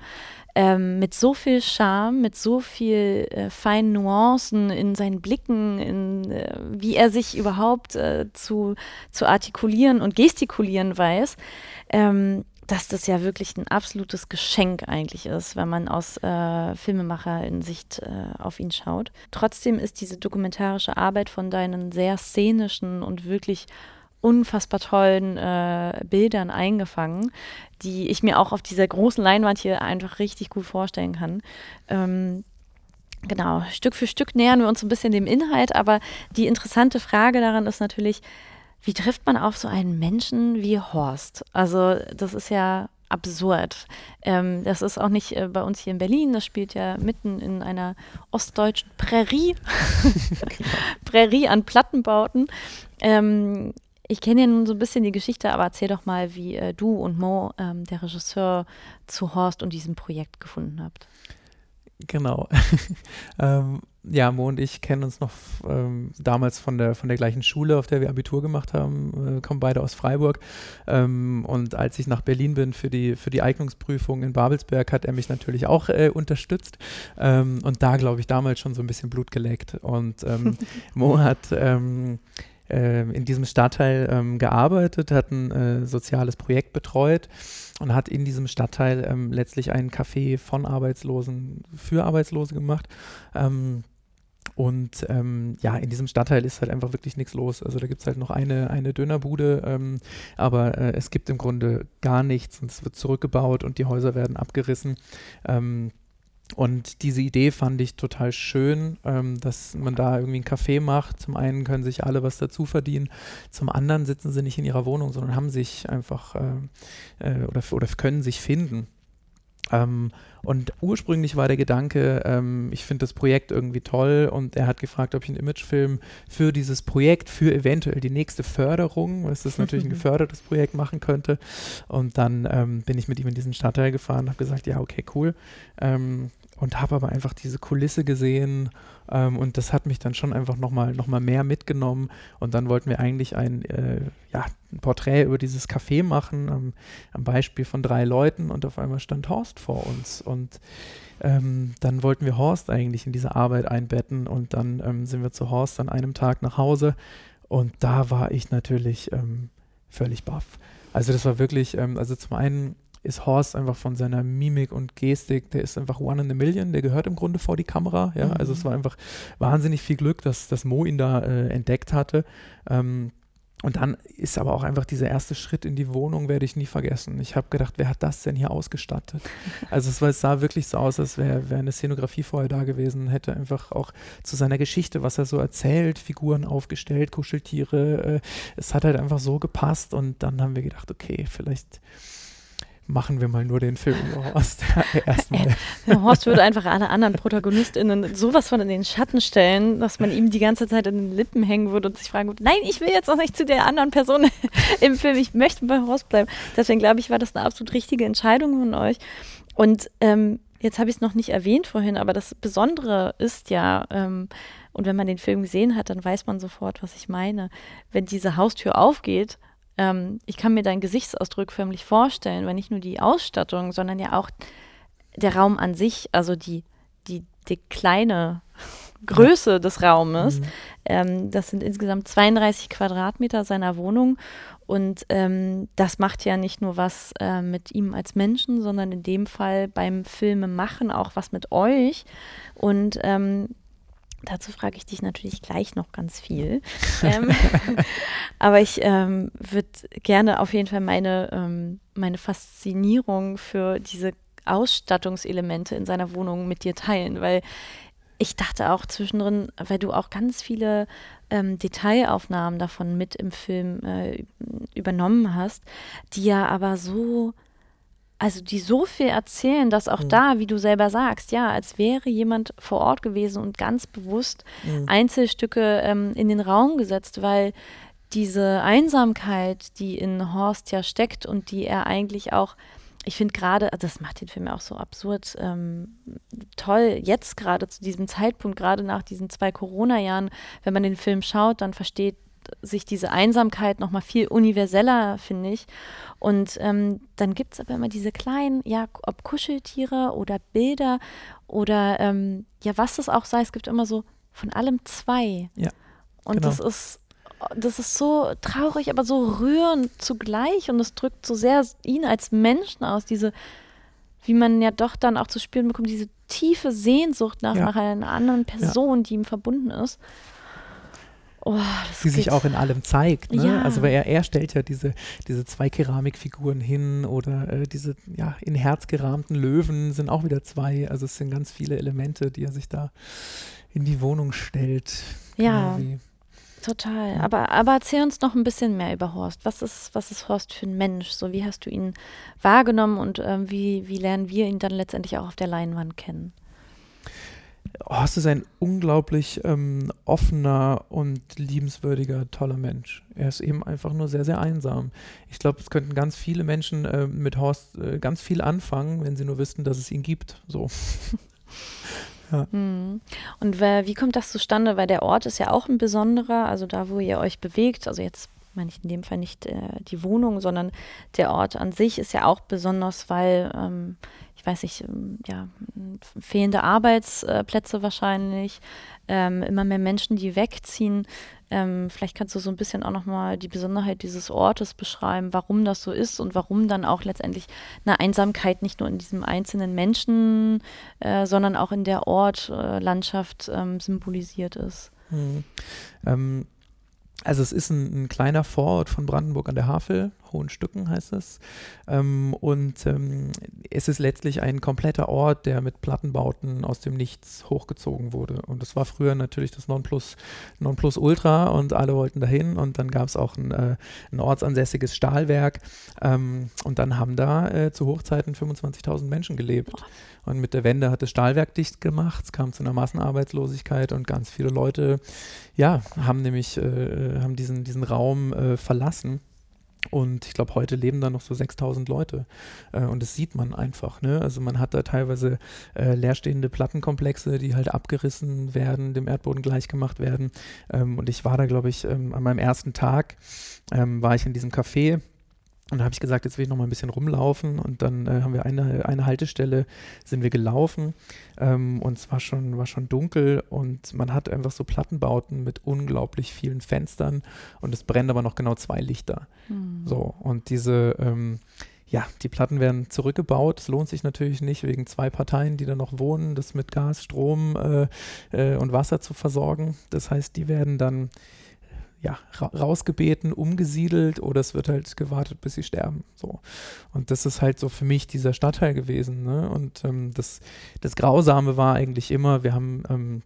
A: Ähm, mit so viel Charme, mit so viel äh, feinen Nuancen in seinen Blicken, in äh, wie er sich überhaupt äh, zu, zu artikulieren und gestikulieren weiß. Ähm, dass das ja wirklich ein absolutes Geschenk eigentlich ist, wenn man aus äh, Filmemacher in Sicht äh, auf ihn schaut. Trotzdem ist diese dokumentarische Arbeit von deinen sehr szenischen und wirklich unfassbar tollen äh, Bildern eingefangen, die ich mir auch auf dieser großen Leinwand hier einfach richtig gut vorstellen kann. Ähm, genau, Stück für Stück nähern wir uns ein bisschen dem Inhalt, aber die interessante Frage daran ist natürlich, wie trifft man auf so einen Menschen wie Horst? Also das ist ja absurd. Ähm, das ist auch nicht äh, bei uns hier in Berlin, das spielt ja mitten in einer ostdeutschen Prärie, genau. Prärie an Plattenbauten. Ähm, ich kenne ja nun so ein bisschen die Geschichte, aber erzähl doch mal, wie äh, du und Mo, ähm, der Regisseur, zu Horst und diesem Projekt gefunden habt.
D: Genau. ähm, ja, Mo und ich kennen uns noch ähm, damals von der, von der gleichen Schule, auf der wir Abitur gemacht haben, äh, kommen beide aus Freiburg. Ähm, und als ich nach Berlin bin für die, für die Eignungsprüfung in Babelsberg, hat er mich natürlich auch äh, unterstützt. Ähm, und da, glaube ich, damals schon so ein bisschen Blut geleckt. Und ähm, Mo hat ähm, äh, in diesem Stadtteil ähm, gearbeitet, hat ein äh, soziales Projekt betreut und hat in diesem Stadtteil ähm, letztlich ein Café von Arbeitslosen für Arbeitslose gemacht. Ähm, und ähm, ja, in diesem Stadtteil ist halt einfach wirklich nichts los. Also da gibt es halt noch eine, eine Dönerbude, ähm, aber äh, es gibt im Grunde gar nichts und es wird zurückgebaut und die Häuser werden abgerissen. Ähm, und diese Idee fand ich total schön, ähm, dass man da irgendwie ein Café macht. Zum einen können sich alle was dazu verdienen, zum anderen sitzen sie nicht in ihrer Wohnung, sondern haben sich einfach äh, äh, oder, oder können sich finden. Ähm, und ursprünglich war der Gedanke, ähm, ich finde das Projekt irgendwie toll und er hat gefragt, ob ich einen Imagefilm für dieses Projekt, für eventuell die nächste Förderung, weil es das natürlich ein gefördertes Projekt machen könnte. Und dann ähm, bin ich mit ihm in diesen Stadtteil gefahren und habe gesagt, ja, okay, cool. Und habe aber einfach diese Kulisse gesehen ähm, und das hat mich dann schon einfach nochmal noch mal mehr mitgenommen. Und dann wollten wir eigentlich ein, äh, ja, ein Porträt über dieses Café machen, am, am, Beispiel von drei Leuten und auf einmal stand Horst vor uns. Und ähm, dann wollten wir Horst eigentlich in diese Arbeit einbetten und dann ähm, sind wir zu Horst an einem Tag nach Hause. Und da war ich natürlich ähm, völlig baff. Also das war wirklich, ähm, also zum einen ist Horst einfach von seiner Mimik und Gestik, der ist einfach one in a million, der gehört im Grunde vor die Kamera. Ja? Mhm. Also es war einfach wahnsinnig viel Glück, dass, dass Mo ihn da äh, entdeckt hatte. Ähm, und dann ist aber auch einfach dieser erste Schritt in die Wohnung, werde ich nie vergessen. Ich habe gedacht, wer hat das denn hier ausgestattet? Also es, war, es sah wirklich so aus, als wäre wär eine Szenografie vorher da gewesen, hätte einfach auch zu seiner Geschichte, was er so erzählt, Figuren aufgestellt, Kuscheltiere. Äh, es hat halt einfach so gepasst und dann haben wir gedacht, okay, vielleicht machen wir mal nur den Film Horst.
A: Erstmal. Horst würde einfach alle anderen ProtagonistInnen sowas von in den Schatten stellen, dass man ihm die ganze Zeit in den Lippen hängen würde und sich fragen würde, nein, ich will jetzt auch nicht zu der anderen Person im Film, ich möchte bei Horst bleiben. Deswegen glaube ich, war das eine absolut richtige Entscheidung von euch. Und ähm, jetzt habe ich es noch nicht erwähnt vorhin, aber das Besondere ist ja, ähm, und wenn man den Film gesehen hat, dann weiß man sofort, was ich meine. Wenn diese Haustür aufgeht ähm, ich kann mir deinen Gesichtsausdruck förmlich vorstellen, weil nicht nur die Ausstattung, sondern ja auch der Raum an sich, also die, die, die kleine Größe des Raumes. Mhm. Ähm, das sind insgesamt 32 Quadratmeter seiner Wohnung. Und ähm, das macht ja nicht nur was äh, mit ihm als Menschen, sondern in dem Fall beim Filmemachen auch was mit euch. Und ähm, Dazu frage ich dich natürlich gleich noch ganz viel. ähm, aber ich ähm, würde gerne auf jeden Fall meine, ähm, meine Faszinierung für diese Ausstattungselemente in seiner Wohnung mit dir teilen, weil ich dachte auch zwischendrin, weil du auch ganz viele ähm, Detailaufnahmen davon mit im Film äh, übernommen hast, die ja aber so also die so viel erzählen, dass auch mhm. da, wie du selber sagst, ja, als wäre jemand vor Ort gewesen und ganz bewusst mhm. Einzelstücke ähm, in den Raum gesetzt, weil diese Einsamkeit, die in Horst ja steckt und die er eigentlich auch, ich finde gerade, also das macht den Film ja auch so absurd ähm, toll, jetzt gerade zu diesem Zeitpunkt, gerade nach diesen zwei Corona-Jahren, wenn man den Film schaut, dann versteht sich diese Einsamkeit noch mal viel universeller, finde ich. Und ähm, dann gibt es aber immer diese kleinen, ja, ob Kuscheltiere oder Bilder oder ähm, ja, was es auch sei, es gibt immer so von allem zwei.
D: Ja.
A: Und genau. das ist das ist so traurig, aber so rührend zugleich und es drückt so sehr ihn als Menschen aus, diese, wie man ja doch dann auch zu spüren bekommt, diese tiefe Sehnsucht nach, ja. nach einer anderen Person, ja. die ihm verbunden ist.
D: Oh, die sich auch in allem zeigt. Ne? Ja. Also weil er, er stellt ja diese, diese zwei Keramikfiguren hin oder äh, diese ja, in Herz gerahmten Löwen sind auch wieder zwei. Also es sind ganz viele Elemente, die er sich da in die Wohnung stellt.
A: Ja. Genau total. Aber, aber erzähl uns noch ein bisschen mehr über Horst. Was ist, was ist Horst für ein Mensch? So, wie hast du ihn wahrgenommen und ähm, wie, wie lernen wir ihn dann letztendlich auch auf der Leinwand kennen?
D: Horst ist ein unglaublich ähm, offener und liebenswürdiger, toller Mensch. Er ist eben einfach nur sehr, sehr einsam. Ich glaube, es könnten ganz viele Menschen äh, mit Horst äh, ganz viel anfangen, wenn sie nur wüssten, dass es ihn gibt. So.
A: ja. Hm. Und wie kommt das zustande? Weil der Ort ist ja auch ein besonderer, also da, wo ihr euch bewegt, also jetzt meine ich in dem Fall nicht äh, die Wohnung, sondern der Ort an sich ist ja auch besonders, weil ähm, ich weiß nicht, ähm, ja, fehlende Arbeitsplätze wahrscheinlich, ähm, immer mehr Menschen, die wegziehen. Ähm, vielleicht kannst du so ein bisschen auch nochmal die Besonderheit dieses Ortes beschreiben, warum das so ist und warum dann auch letztendlich eine Einsamkeit nicht nur in diesem einzelnen Menschen, äh, sondern auch in der Ortlandschaft äh, symbolisiert ist.
D: Hm. Ähm, also es ist ein, ein, kleiner Vorort von Brandenburg an der Havel, Hohenstücken heißt es. Ähm, und ähm, es ist letztlich ein kompletter Ort, der mit Plattenbauten aus dem Nichts hochgezogen wurde. Und das war früher natürlich das Nonplus, Nonplusultra und alle wollten dahin. Und dann gab es auch ein, äh, ein, ortsansässiges Stahlwerk. Ähm, und dann haben da äh, zu Hochzeiten 25.000 Menschen gelebt. Und mit der Wende hat das Stahlwerk dicht gemacht, es kam zu einer Massenarbeitslosigkeit und ganz viele Leute, ja, haben nämlich, äh, haben diesen, diesen Raum äh, verlassen. Und ich glaube, heute leben da noch so 6000 Leute. Äh, und das sieht man einfach. Ne? Also man hat da teilweise äh, leerstehende Plattenkomplexe, die halt abgerissen werden, dem Erdboden gleichgemacht werden. Ähm, und ich war da, glaube ich, ähm, an meinem ersten Tag, ähm, war ich in diesem Café und da habe ich gesagt, jetzt will ich noch mal ein bisschen rumlaufen. Und dann äh, haben wir eine, eine Haltestelle, sind wir gelaufen. Ähm, und es war schon, war schon dunkel und man hat einfach so Plattenbauten mit unglaublich vielen Fenstern. Und es brennt aber noch genau zwei Lichter. Mhm. So, und diese, ähm, ja, die Platten werden zurückgebaut. Es lohnt sich natürlich nicht wegen zwei Parteien, die da noch wohnen, das mit Gas, Strom äh, äh, und Wasser zu versorgen. Das heißt, die werden dann ja, ra rausgebeten, umgesiedelt oder es wird halt gewartet, bis sie sterben. So. Und das ist halt so für mich dieser Stadtteil gewesen. Ne? Und ähm, das, das Grausame war eigentlich immer, wir haben ähm,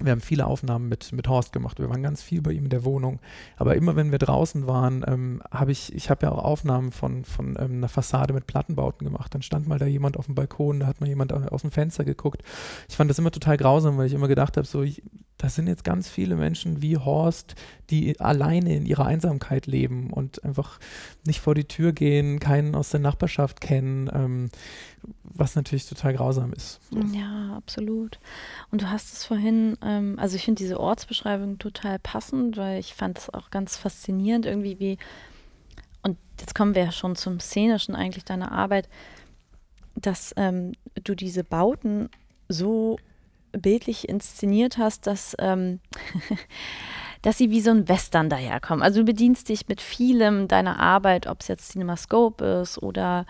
D: wir haben viele Aufnahmen mit, mit Horst gemacht. Wir waren ganz viel bei ihm in der Wohnung. Aber immer wenn wir draußen waren, ähm, habe ich, ich habe ja auch Aufnahmen von, von ähm, einer Fassade mit Plattenbauten gemacht. Dann stand mal da jemand auf dem Balkon, da hat mal jemand aus dem Fenster geguckt. Ich fand das immer total grausam, weil ich immer gedacht habe, so, ich, das sind jetzt ganz viele Menschen wie Horst, die alleine in ihrer Einsamkeit leben und einfach nicht vor die Tür gehen, keinen aus der Nachbarschaft kennen, ähm, was natürlich total grausam ist.
A: So. Ja, absolut. Und du hast es vorhin, ähm, also ich finde diese Ortsbeschreibung total passend, weil ich fand es auch ganz faszinierend irgendwie wie, und jetzt kommen wir ja schon zum Szenischen eigentlich deiner Arbeit, dass ähm, du diese Bauten so bildlich inszeniert hast, dass, ähm, dass sie wie so ein Western daherkommen. Also du bedienst dich mit vielem deiner Arbeit, ob es jetzt CinemaScope ist oder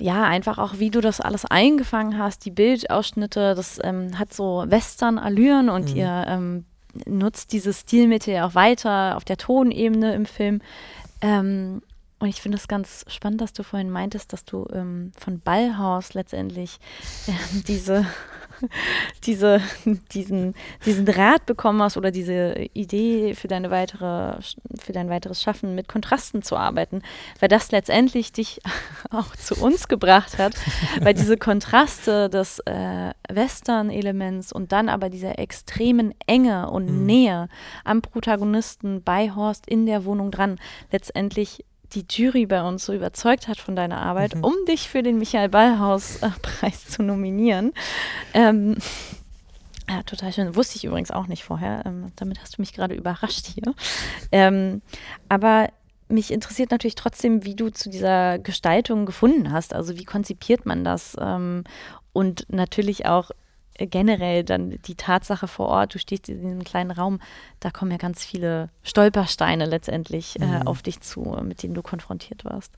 A: ja, einfach auch, wie du das alles eingefangen hast, die Bildausschnitte, das ähm, hat so Western-Allüren und mhm. ihr ähm, nutzt dieses Stilmittel ja auch weiter auf der Tonebene im Film. Ähm, und ich finde es ganz spannend, dass du vorhin meintest, dass du ähm, von Ballhaus letztendlich ähm, diese diese, diesen, diesen Rat bekommen hast oder diese Idee für deine weitere, für dein weiteres Schaffen mit Kontrasten zu arbeiten, weil das letztendlich dich auch zu uns gebracht hat, weil diese Kontraste des äh, Western-Elements und dann aber dieser extremen Enge und mhm. Nähe am Protagonisten bei Horst in der Wohnung dran letztendlich die Jury bei uns so überzeugt hat von deiner Arbeit, mhm. um dich für den Michael Ballhaus-Preis zu nominieren. Ähm, ja, total schön. Wusste ich übrigens auch nicht vorher. Ähm, damit hast du mich gerade überrascht hier. Ähm, aber mich interessiert natürlich trotzdem, wie du zu dieser Gestaltung gefunden hast. Also wie konzipiert man das? Ähm, und natürlich auch, generell dann die Tatsache vor Ort, du stehst in diesem kleinen Raum, da kommen ja ganz viele Stolpersteine letztendlich äh, mhm. auf dich zu, mit denen du konfrontiert warst.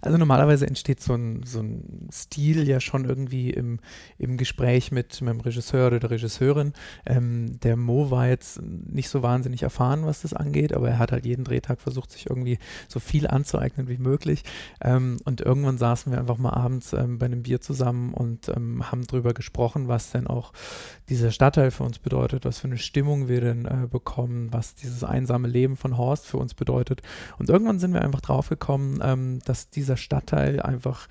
D: Also normalerweise entsteht so ein, so ein Stil ja schon irgendwie im, im Gespräch mit, dem Regisseur oder der Regisseurin. Ähm, der Mo war jetzt nicht so wahnsinnig erfahren, was das angeht, aber er hat halt jeden Drehtag versucht, sich irgendwie so viel anzueignen wie möglich. Ähm, und irgendwann saßen wir einfach mal abends ähm, bei einem Bier zusammen und ähm, haben darüber gesprochen, was denn auch dieser Stadtteil für uns bedeutet, was für eine Stimmung wir denn äh, bekommen, was dieses einsame Leben von Horst für uns bedeutet. Und irgendwann sind wir einfach draufgekommen, ähm, dass dieser Stadtteil einfach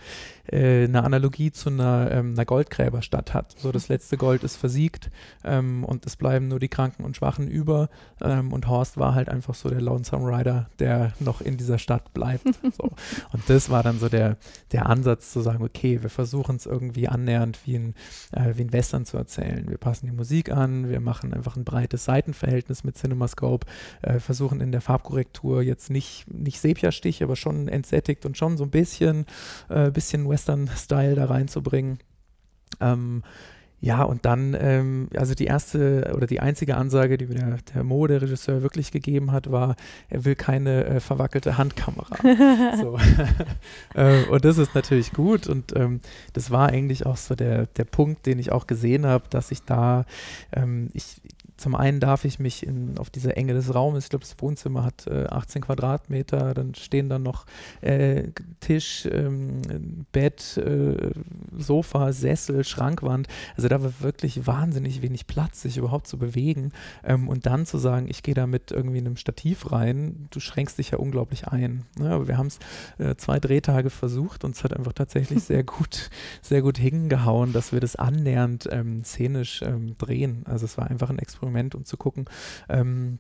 D: äh, eine Analogie zu einer, ähm, einer, Goldgräberstadt hat. So das letzte Gold ist versiegt ähm, und es bleiben nur die Kranken und Schwachen über. Ähm, und Horst war halt einfach so der Lonesome Rider, der noch in dieser Stadt bleibt. so. Und das war dann so der, der Ansatz zu sagen, okay, wir versuchen es irgendwie annähernd wie ein, äh, wie ein Western zu erzählen. Wir passen die Musik an, wir machen einfach ein breites Seitenverhältnis mit CinemaScope, äh, versuchen in der Farbkorrektur jetzt nicht, nicht Sepia-Stich, aber schon entsättigt und schon so ein bisschen, äh, bisschen Western-Style da reinzubringen. Ähm, ja, und dann, ähm, also die erste oder die einzige Ansage, die mir der, der Mo, der Regisseur, wirklich gegeben hat, war, er will keine äh, verwackelte Handkamera. äh, und das ist natürlich gut und ähm, das war eigentlich auch so der, der Punkt, den ich auch gesehen habe, dass ich da, ähm, ich, zum einen darf ich mich in, auf dieser Enge des Raumes, ich glaube, das Wohnzimmer hat äh, 18 Quadratmeter, dann stehen dann noch äh, Tisch, ähm, Bett, äh, Sofa, Sessel, Schrankwand. Also da war wirklich wahnsinnig wenig Platz, sich überhaupt zu bewegen. Ähm, und dann zu sagen, ich gehe da mit irgendwie einem Stativ rein, du schränkst dich ja unglaublich ein. Ne? Aber wir haben es äh, zwei Drehtage versucht und es hat einfach tatsächlich sehr gut, sehr gut hingehauen, dass wir das annähernd ähm, szenisch ähm, drehen. Also es war einfach ein Experiment Moment, um zu gucken, ähm,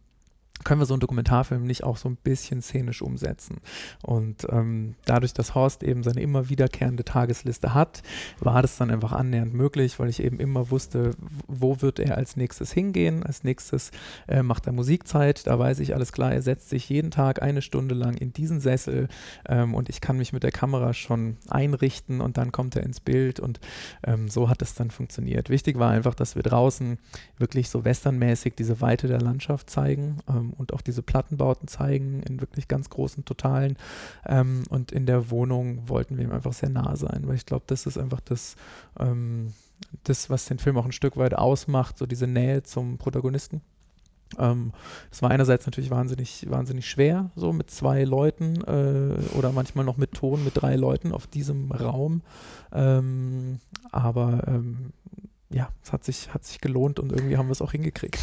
D: können wir so einen Dokumentarfilm nicht auch so ein bisschen szenisch umsetzen. Und ähm, dadurch, dass Horst eben seine immer wiederkehrende Tagesliste hat, war das dann einfach annähernd möglich, weil ich eben immer wusste, wo wird er als nächstes hingehen. Als nächstes äh, macht er Musikzeit. Da weiß ich alles klar, er setzt sich jeden Tag eine Stunde lang in diesen Sessel ähm, und ich kann mich mit der Kamera schon einrichten und dann kommt er ins Bild und ähm, so hat es dann funktioniert. Wichtig war einfach, dass wir draußen wirklich so westernmäßig diese Weite der Landschaft zeigen. Ähm, und auch diese Plattenbauten zeigen in wirklich ganz großen Totalen. Ähm, und in der Wohnung wollten wir ihm einfach sehr nah sein, weil ich glaube, das ist einfach das, ähm, das, was den Film auch ein Stück weit ausmacht, so diese Nähe zum Protagonisten. Ähm, das war einerseits natürlich wahnsinnig, wahnsinnig schwer, so mit zwei Leuten äh, oder manchmal noch mit Ton mit drei Leuten auf diesem Raum. Ähm, aber ähm, ja, es hat sich, hat sich gelohnt und irgendwie haben wir es auch hingekriegt.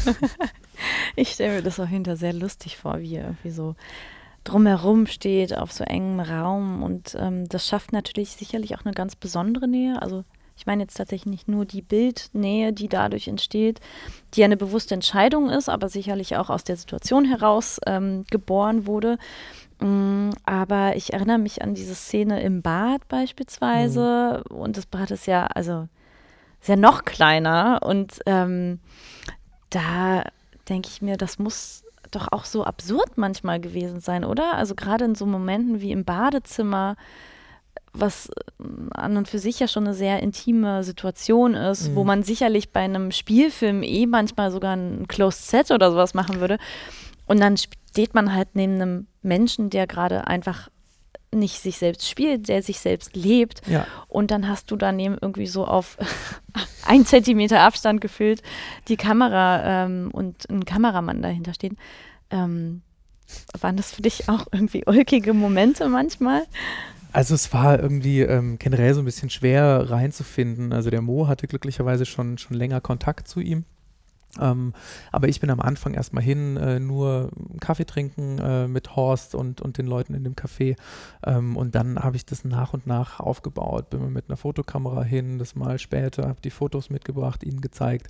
A: ich stelle mir das auch hinter sehr lustig vor, wie irgendwie so drumherum steht auf so engem Raum und ähm, das schafft natürlich sicherlich auch eine ganz besondere Nähe. Also ich meine jetzt tatsächlich nicht nur die Bildnähe, die dadurch entsteht, die eine bewusste Entscheidung ist, aber sicherlich auch aus der Situation heraus ähm, geboren wurde. Mm, aber ich erinnere mich an diese Szene im Bad beispielsweise mhm. und das Bad ist ja, also ist ja noch kleiner und ähm, da denke ich mir, das muss doch auch so absurd manchmal gewesen sein, oder? Also gerade in so Momenten wie im Badezimmer, was äh, an und für sich ja schon eine sehr intime Situation ist, mhm. wo man sicherlich bei einem Spielfilm eh manchmal sogar ein Closed Set oder sowas machen würde. Und dann steht man halt neben einem Menschen, der gerade einfach nicht sich selbst spielt, der sich selbst lebt.
D: Ja.
A: Und dann hast du daneben irgendwie so auf ein Zentimeter Abstand gefüllt die Kamera ähm, und ein Kameramann dahinter stehen. Ähm, waren das für dich auch irgendwie ulkige Momente manchmal?
D: Also es war irgendwie ähm, generell so ein bisschen schwer reinzufinden. Also der Mo hatte glücklicherweise schon, schon länger Kontakt zu ihm. Ähm, aber ich bin am Anfang erstmal hin, äh, nur Kaffee trinken äh, mit Horst und, und den Leuten in dem Café. Ähm, und dann habe ich das nach und nach aufgebaut. Bin mit einer Fotokamera hin, das mal später, habe die Fotos mitgebracht, ihnen gezeigt,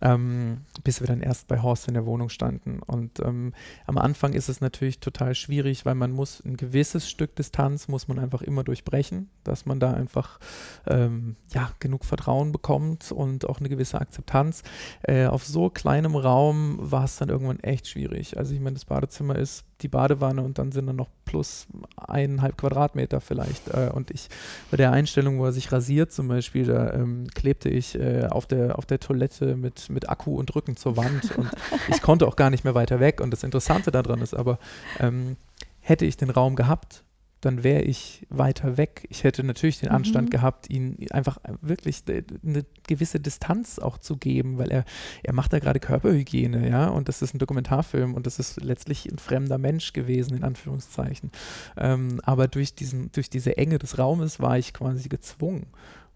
D: ähm, bis wir dann erst bei Horst in der Wohnung standen. Und ähm, am Anfang ist es natürlich total schwierig, weil man muss ein gewisses Stück Distanz, muss man einfach immer durchbrechen, dass man da einfach ähm, ja, genug Vertrauen bekommt und auch eine gewisse Akzeptanz. Äh, auf so kleinem Raum war es dann irgendwann echt schwierig. Also ich meine, das Badezimmer ist die Badewanne und dann sind dann noch plus eineinhalb Quadratmeter vielleicht. Äh, und ich bei der Einstellung, wo er sich rasiert zum Beispiel, da ähm, klebte ich äh, auf, der, auf der Toilette mit, mit Akku und Rücken zur Wand und ich konnte auch gar nicht mehr weiter weg. Und das Interessante daran ist aber, ähm, hätte ich den Raum gehabt, dann wäre ich weiter weg. Ich hätte natürlich den Anstand mhm. gehabt, ihn einfach wirklich eine gewisse Distanz auch zu geben, weil er, er macht da gerade Körperhygiene, ja, und das ist ein Dokumentarfilm und das ist letztlich ein fremder Mensch gewesen, in Anführungszeichen. Ähm, aber durch, diesen, durch diese Enge des Raumes war ich quasi gezwungen.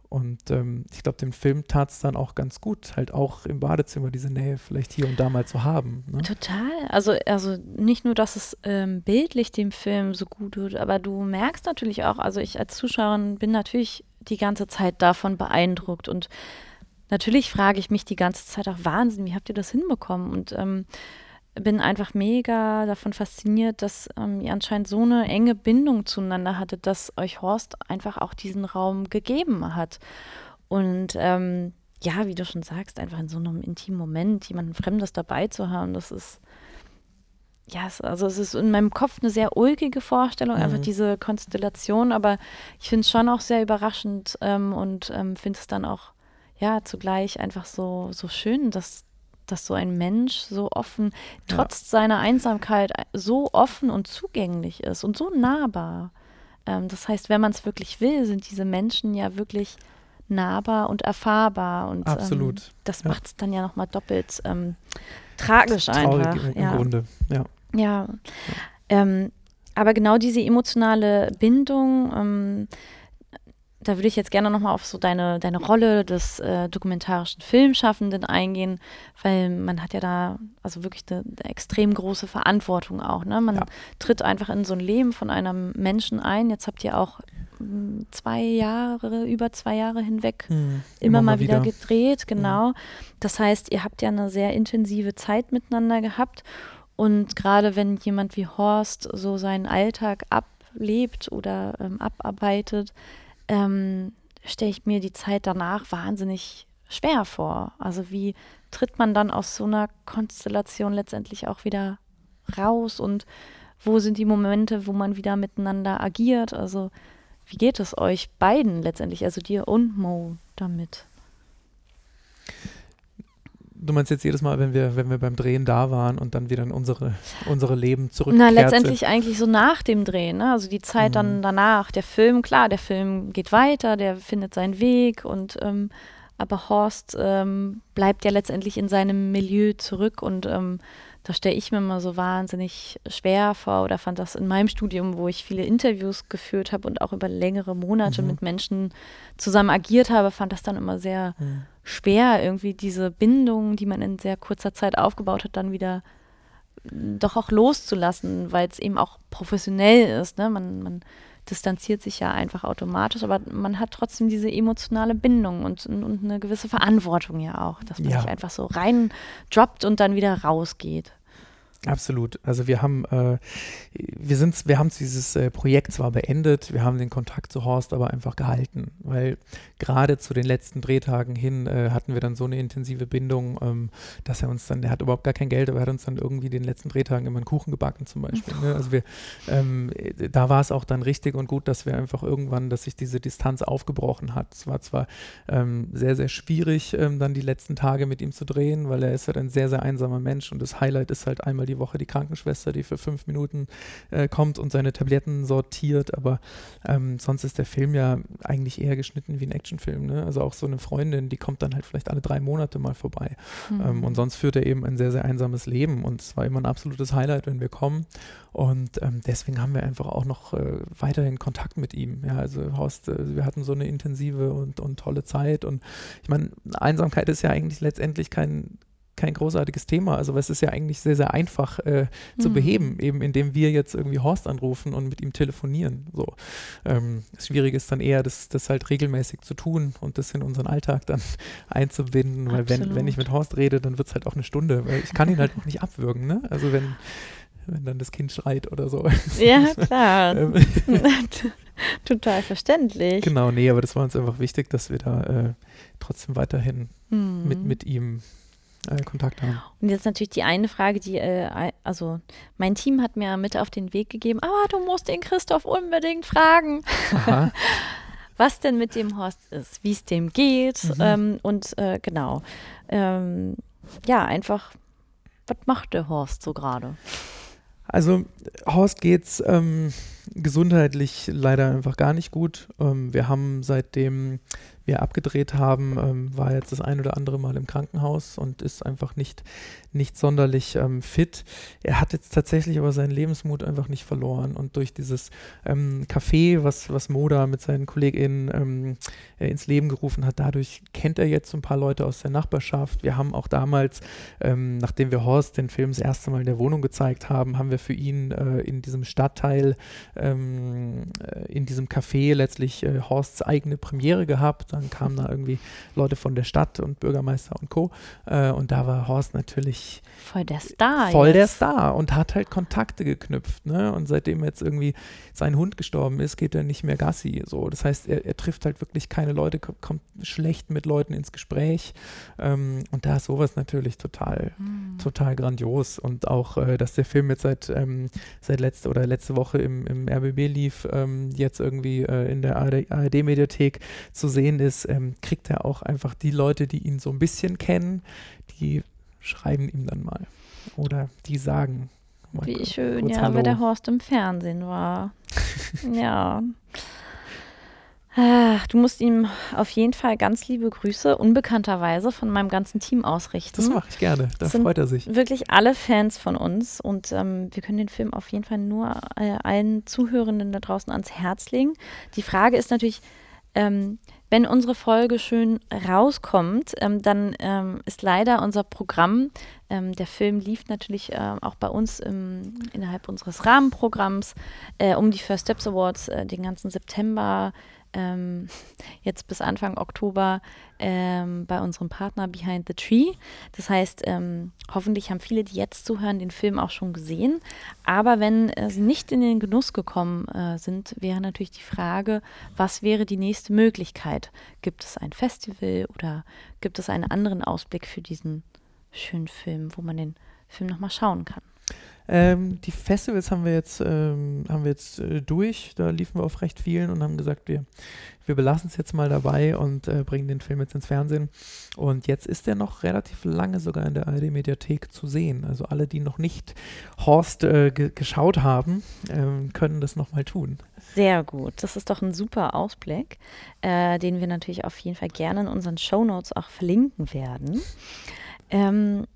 D: Und ähm, ich glaube, dem Film tat es dann auch ganz gut, halt auch im Badezimmer diese Nähe vielleicht hier und da mal zu haben.
A: Ne? Total. Also, also nicht nur, dass es ähm, bildlich dem Film so gut tut, aber du merkst natürlich auch, also ich als Zuschauerin bin natürlich die ganze Zeit davon beeindruckt und natürlich frage ich mich die ganze Zeit auch Wahnsinn, wie habt ihr das hinbekommen? Und ähm, bin einfach mega davon fasziniert, dass ähm, ihr anscheinend so eine enge Bindung zueinander hattet, dass euch Horst einfach auch diesen Raum gegeben hat. Und ähm, ja, wie du schon sagst, einfach in so einem intimen Moment jemanden Fremdes dabei zu haben, das ist, ja, es, also es ist in meinem Kopf eine sehr ulkige Vorstellung, mhm. einfach diese Konstellation, aber ich finde es schon auch sehr überraschend ähm, und ähm, finde es dann auch, ja, zugleich einfach so, so schön, dass dass so ein Mensch so offen, trotz ja. seiner Einsamkeit, so offen und zugänglich ist und so nahbar. Ähm, das heißt, wenn man es wirklich will, sind diese Menschen ja wirklich nahbar und erfahrbar. Und
D: Absolut.
A: Ähm, das ja. macht es dann ja nochmal doppelt ähm, tragisch Traurig einfach.
D: Im, im Grunde, ja.
A: Ja. ja. Ähm, aber genau diese emotionale Bindung, ähm, da würde ich jetzt gerne nochmal auf so deine, deine Rolle des äh, dokumentarischen Filmschaffenden eingehen, weil man hat ja da also wirklich eine, eine extrem große Verantwortung auch. Ne? Man ja. tritt einfach in so ein Leben von einem Menschen ein. Jetzt habt ihr auch hm, zwei Jahre, über zwei Jahre hinweg mhm. immer, immer, mal wieder, wieder. gedreht, genau. Mhm. Das heißt, ihr habt ja eine sehr intensive Zeit miteinander gehabt. Und gerade wenn jemand wie Horst so seinen Alltag ablebt oder ähm, abarbeitet, ähm, stelle ich mir die Zeit danach wahnsinnig schwer vor. Also wie tritt man dann aus so einer Konstellation letztendlich auch wieder raus und wo sind die Momente, wo man wieder miteinander agiert? Also wie geht es euch beiden letztendlich, also dir und Mo damit?
D: Du meinst jetzt jedes Mal, wenn wir, wenn wir beim Drehen da waren und dann wieder in unsere, unsere Leben zurück.
A: Na, letztendlich eigentlich so nach dem Drehen, ne? Also die Zeit mhm. dann danach. Der Film, klar, der Film geht weiter, der findet seinen Weg und ähm, aber Horst ähm, bleibt ja letztendlich in seinem Milieu zurück und ähm, das stelle ich mir immer so wahnsinnig schwer vor oder fand das in meinem Studium, wo ich viele Interviews geführt habe und auch über längere Monate
D: Mhm.
A: mit Menschen zusammen agiert habe, fand das dann immer sehr
D: Mhm.
A: Schwer, irgendwie diese Bindung, die man in sehr kurzer Zeit aufgebaut hat, dann wieder mm, doch auch loszulassen, weil es eben auch professionell ist. Ne? Man, man distanziert sich ja einfach automatisch, aber man hat trotzdem diese emotionale Bindung und, und eine gewisse Verantwortung ja auch, dass man
D: Ja.
A: sich einfach so rein droppt und dann wieder rausgeht.
D: Absolut. Also wir haben, äh, wir sind, wir haben dieses äh, Projekt zwar beendet, wir haben den Kontakt zu Horst aber einfach gehalten, weil gerade zu den letzten Drehtagen hin äh, hatten wir dann so eine intensive Bindung, ähm, dass er uns dann, der hat überhaupt gar kein Geld, aber er hat uns dann irgendwie den letzten Drehtagen immer einen Kuchen gebacken zum Beispiel. Ne? Also wir, ähm, äh, da war es auch dann richtig und gut, dass wir einfach irgendwann, dass sich diese Distanz aufgebrochen hat. Es war zwar ähm, sehr, sehr schwierig, ähm, dann die letzten Tage mit ihm zu drehen, weil er ist halt ein sehr, sehr einsamer Mensch und das Highlight ist halt einmal die Woche die Krankenschwester, die für fünf Minuten äh, kommt und seine Tabletten sortiert, aber ähm, sonst ist der Film ja eigentlich eher geschnitten wie ein Actionfilm. Ne? Also auch so eine Freundin, die kommt dann halt vielleicht alle drei Monate mal vorbei. Ähm, und sonst führt er eben ein sehr, sehr einsames Leben und es war immer ein absolutes Highlight, wenn wir kommen. Und ähm, deswegen haben wir einfach auch noch äh, weiterhin Kontakt mit ihm. Ja, also Horst, äh, wir hatten so eine intensive und, und tolle Zeit. Und ich meine, Einsamkeit ist ja eigentlich letztendlich kein kein großartiges Thema. Also es ist ja eigentlich sehr, sehr einfach äh, zu
A: Mhm.
D: beheben, eben indem wir jetzt irgendwie Horst anrufen und mit ihm telefonieren. So. Ähm, das Schwierige ist dann eher, das, das halt regelmäßig zu tun und das in unseren Alltag dann einzubinden. Weil wenn, wenn ich mit Horst rede, dann wird es halt auch eine Stunde. Weil ich kann ihn halt auch nicht abwürgen, ne? Also wenn, wenn dann das Kind schreit oder so.
A: Ja, klar.
D: Ähm,
A: Total verständlich.
D: genau, nee, aber das war uns einfach wichtig, dass wir da äh, trotzdem weiterhin
A: Mhm.
D: mit, mit ihm äh, Kontakt haben.
A: Und jetzt natürlich die eine Frage, die, äh, also mein Team hat mir mit auf den Weg gegeben, aber du musst den Christoph unbedingt fragen, was denn mit dem Horst ist, wie es dem geht
D: Mhm.
A: ähm, und äh, genau. Ähm, ja, einfach, was macht der Horst so gerade?
D: Also Horst geht's ähm, gesundheitlich leider einfach gar nicht gut. Ähm, wir haben seitdem wir abgedreht haben, ähm, war jetzt das ein oder andere Mal im Krankenhaus und ist einfach nicht, nicht sonderlich ähm, fit. Er hat jetzt tatsächlich aber seinen Lebensmut einfach nicht verloren und durch dieses ähm, Café, was, was Moda mit seinen KollegInnen ähm, äh, ins Leben gerufen hat, dadurch kennt er jetzt ein paar Leute aus der Nachbarschaft. Wir haben auch damals, ähm, nachdem wir Horst den Film das erste Mal in der Wohnung gezeigt haben, haben wir für ihn äh, in diesem Stadtteil, ähm, äh, in diesem Café letztlich äh, Horsts eigene Premiere gehabt. Dann kamen da irgendwie Leute von der Stadt und Bürgermeister und Co. Äh, und da war Horst natürlich
A: Voll der Star.
D: voll der
A: jetzt.
D: Star und hat halt Kontakte geknüpft. Ne? Und seitdem jetzt irgendwie sein Hund gestorben ist, geht er nicht mehr Gassi. So. Das heißt, er, er trifft halt wirklich keine Leute, ko- kommt schlecht mit Leuten ins Gespräch. Ähm, und da ist sowas natürlich total,
A: Hm.
D: total grandios. Und auch, äh, dass der Film jetzt seit, ähm, seit letzte oder letzte Woche im, im RBB lief, ähm, jetzt irgendwie äh, in der ARD-Mediathek zu sehen ist, ähm, kriegt er auch einfach die Leute, die ihn so ein bisschen kennen, die schreiben ihm dann mal. Oder die sagen. mal
A: Wie schön, ja,
D: Hallo.
A: weil der Horst im Fernsehen war. ja. Ach, du musst ihm auf jeden Fall ganz liebe Grüße, unbekannterweise von meinem ganzen Team ausrichten.
D: Das mache ich gerne. Da freut er sich.
A: wirklich alle Fans von uns und ähm, wir können den Film auf jeden Fall nur äh, allen Zuhörenden da draußen ans Herz legen. Die Frage ist natürlich, ähm, wenn unsere Folge schön rauskommt, ähm, dann ähm, ist leider unser Programm, ähm, der Film lief natürlich äh, auch bei uns im, innerhalb unseres Rahmenprogramms äh, um die First Steps Awards äh, den ganzen September, ähm, jetzt bis Anfang Oktober ähm, bei unserem Partner Behind the Tree. Das heißt, ähm, hoffentlich haben viele, die jetzt zuhören, den Film auch schon gesehen. Aber wenn äh, sie nicht in den Genuss gekommen äh, sind, wäre natürlich die Frage, was wäre die nächste Möglichkeit? Gibt es ein Festival oder gibt es einen anderen Ausblick für diesen schönen Film, wo man den Film nochmal schauen kann?
D: Ähm, die Festivals haben wir jetzt, ähm, haben wir jetzt äh, durch. Da liefen wir auf recht vielen und haben gesagt, wir, wir belassen es jetzt mal dabei und äh, bringen den Film jetzt ins Fernsehen. Und jetzt ist er noch relativ lange sogar in der ARD-Mediathek zu sehen. Also alle, die noch nicht Horst äh, ge geschaut haben, ähm, können das nochmal tun.
A: Sehr gut. Das ist doch ein super Ausblick, äh, den wir natürlich auf jeden Fall gerne in unseren Shownotes auch verlinken werden. Ähm,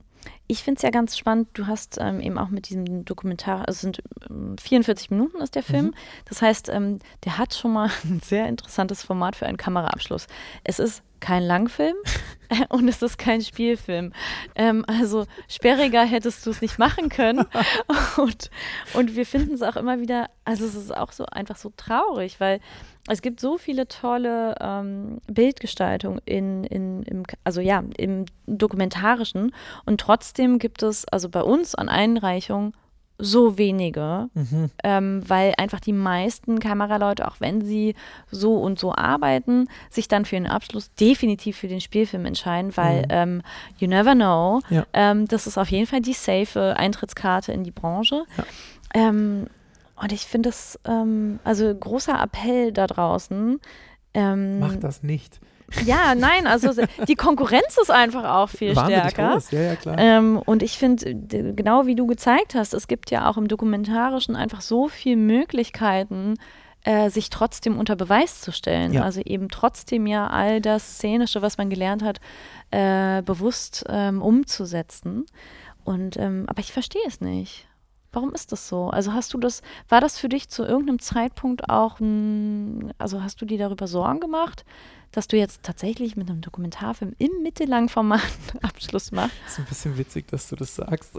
A: ich finde es ja ganz spannend, du hast ähm, eben auch mit diesem Dokumentar, also es sind ähm, 44 Minuten ist der Film. Mhm. Das heißt, ähm, der hat schon mal ein sehr interessantes Format für einen Kameraabschluss. Es ist kein Langfilm und es ist kein Spielfilm. Ähm, also sperriger hättest du es nicht machen können. Und, und wir finden es auch immer wieder, also es ist auch so einfach so traurig, weil es gibt so viele tolle ähm, Bildgestaltung in, in, im, also ja, im Dokumentarischen und trotzdem gibt es also bei uns an Einreichungen so wenige, mhm. ähm, weil einfach die meisten Kameraleute, auch wenn sie so und so arbeiten, sich dann für den Abschluss definitiv für den Spielfilm entscheiden, weil mhm. ähm, you never know, ja. ähm, das ist auf jeden Fall die safe Eintrittskarte in die Branche. Ja. Ähm, und ich finde es, ähm, also großer Appell da draußen.
D: Ähm, Macht das nicht.
A: Ja, nein, also die Konkurrenz ist einfach auch viel Wahnsinnig stärker. Groß. Ja, ja, klar. Ähm, und ich finde, genau wie du gezeigt hast, es gibt ja auch im Dokumentarischen einfach so viele Möglichkeiten, äh, sich trotzdem unter Beweis zu stellen. Ja. Also eben trotzdem ja all das Szenische, was man gelernt hat, äh, bewusst ähm, umzusetzen. Und ähm, aber ich verstehe es nicht. Warum ist das so? Also hast du das, war das für dich zu irgendeinem Zeitpunkt auch ein, also hast du dir darüber Sorgen gemacht? Dass du jetzt tatsächlich mit einem Dokumentarfilm im Mittellangformat Abschluss machst.
D: Das ist ein bisschen witzig, dass du das sagst.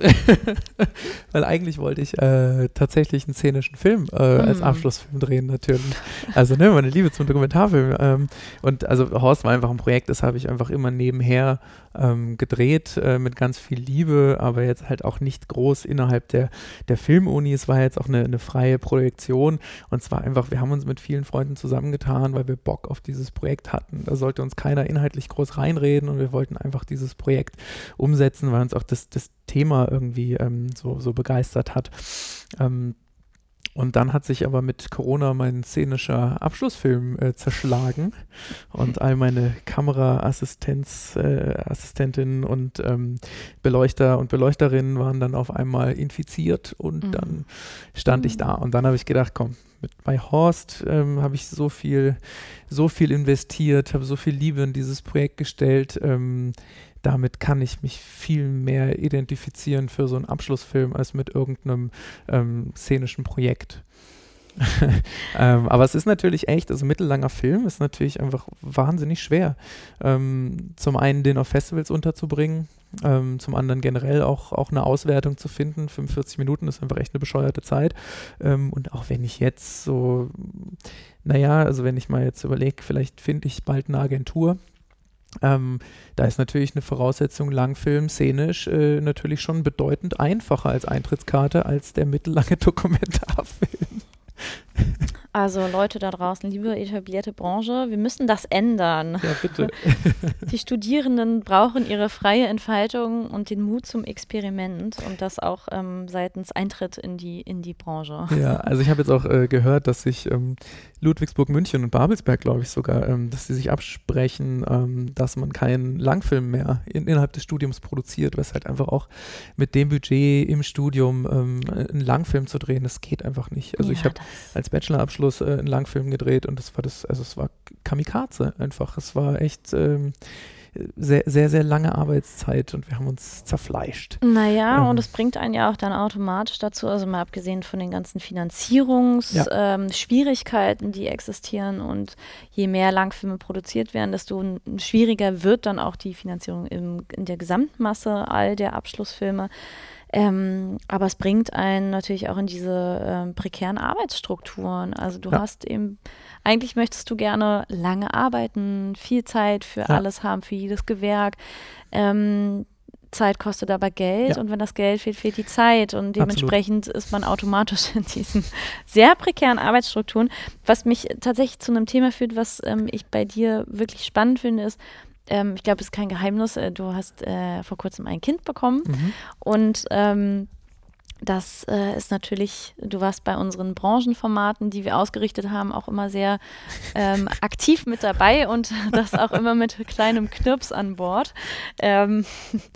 D: Weil eigentlich wollte ich äh, tatsächlich einen szenischen Film äh, mm. als Abschlussfilm drehen, natürlich. Also, ne, meine Liebe zum Dokumentarfilm. Ähm, und also Horst war einfach ein Projekt, das habe ich einfach immer nebenher ähm, gedreht äh, mit ganz viel Liebe, aber jetzt halt auch nicht groß innerhalb der, der Filmuni. Es war jetzt auch eine, eine freie Projektion und zwar einfach, wir haben uns mit vielen Freunden zusammengetan, weil wir Bock auf dieses Projekt hatten hatten. Da sollte uns keiner inhaltlich groß reinreden und wir wollten einfach dieses Projekt umsetzen, weil uns auch das, das Thema irgendwie ähm, so, so begeistert hat. Ähm, und dann hat sich aber mit Corona mein szenischer Abschlussfilm äh, zerschlagen und all meine Kameraassistenz, äh, Assistentinnen und ähm, Beleuchter und Beleuchterinnen waren dann auf einmal infiziert und mhm. dann stand mhm. ich da. Und dann habe ich gedacht, komm, mit, bei Horst ähm, habe ich so viel, so viel investiert, habe so viel Liebe in dieses Projekt gestellt. Ähm, damit kann ich mich viel mehr identifizieren für so einen Abschlussfilm als mit irgendeinem ähm, szenischen Projekt. ähm, aber es ist natürlich echt, also mittellanger Film ist natürlich einfach wahnsinnig schwer. Ähm, zum einen den auf Festivals unterzubringen, ähm, zum anderen generell auch, auch eine Auswertung zu finden. 45 Minuten ist einfach echt eine bescheuerte Zeit. Ähm, und auch wenn ich jetzt so, naja, also wenn ich mal jetzt überlege, vielleicht finde ich bald eine Agentur. Ähm, da ist natürlich eine Voraussetzung Langfilm szenisch äh, natürlich schon bedeutend einfacher als Eintrittskarte als der mittellange Dokumentarfilm.
A: Also Leute da draußen, liebe etablierte Branche, wir müssen das ändern.
D: Ja, bitte.
A: Die Studierenden brauchen ihre freie Entfaltung und den Mut zum Experiment und das auch ähm, seitens Eintritt in die, in die Branche.
D: Ja, also ich habe jetzt auch äh, gehört, dass sich ähm, Ludwigsburg, München und Babelsberg, glaube ich sogar, ähm, dass sie sich absprechen, ähm, dass man keinen Langfilm mehr in, innerhalb des Studiums produziert, was halt einfach auch mit dem Budget im Studium ähm, einen Langfilm zu drehen, das geht einfach nicht. Also ja, ich habe als Bachelorabschluss Abschluss äh, einen Langfilm gedreht und das war das, also es war Kamikaze einfach. Es war echt ähm, sehr, sehr, sehr lange Arbeitszeit und wir haben uns zerfleischt.
A: Naja, ähm. und es bringt einen ja auch dann automatisch dazu, also mal abgesehen von den ganzen Finanzierungsschwierigkeiten, ja. ähm, die existieren und je mehr Langfilme produziert werden, desto schwieriger wird dann auch die Finanzierung im, in der Gesamtmasse all der Abschlussfilme. Ähm, aber es bringt einen natürlich auch in diese ähm, prekären Arbeitsstrukturen. Also du ja. hast eben, eigentlich möchtest du gerne lange arbeiten, viel Zeit für ja. alles haben, für jedes Gewerk. Ähm, Zeit kostet aber Geld ja. und wenn das Geld fehlt, fehlt die Zeit und dementsprechend Absolut. ist man automatisch in diesen sehr prekären Arbeitsstrukturen. Was mich tatsächlich zu einem Thema führt, was ähm, ich bei dir wirklich spannend finde, ist, ähm, ich glaube, es ist kein Geheimnis, äh, du hast äh, vor kurzem ein Kind bekommen mhm. und ähm, das äh, ist natürlich, du warst bei unseren Branchenformaten, die wir ausgerichtet haben, auch immer sehr ähm, aktiv mit dabei und das auch immer mit kleinem Knirps an Bord. Ähm,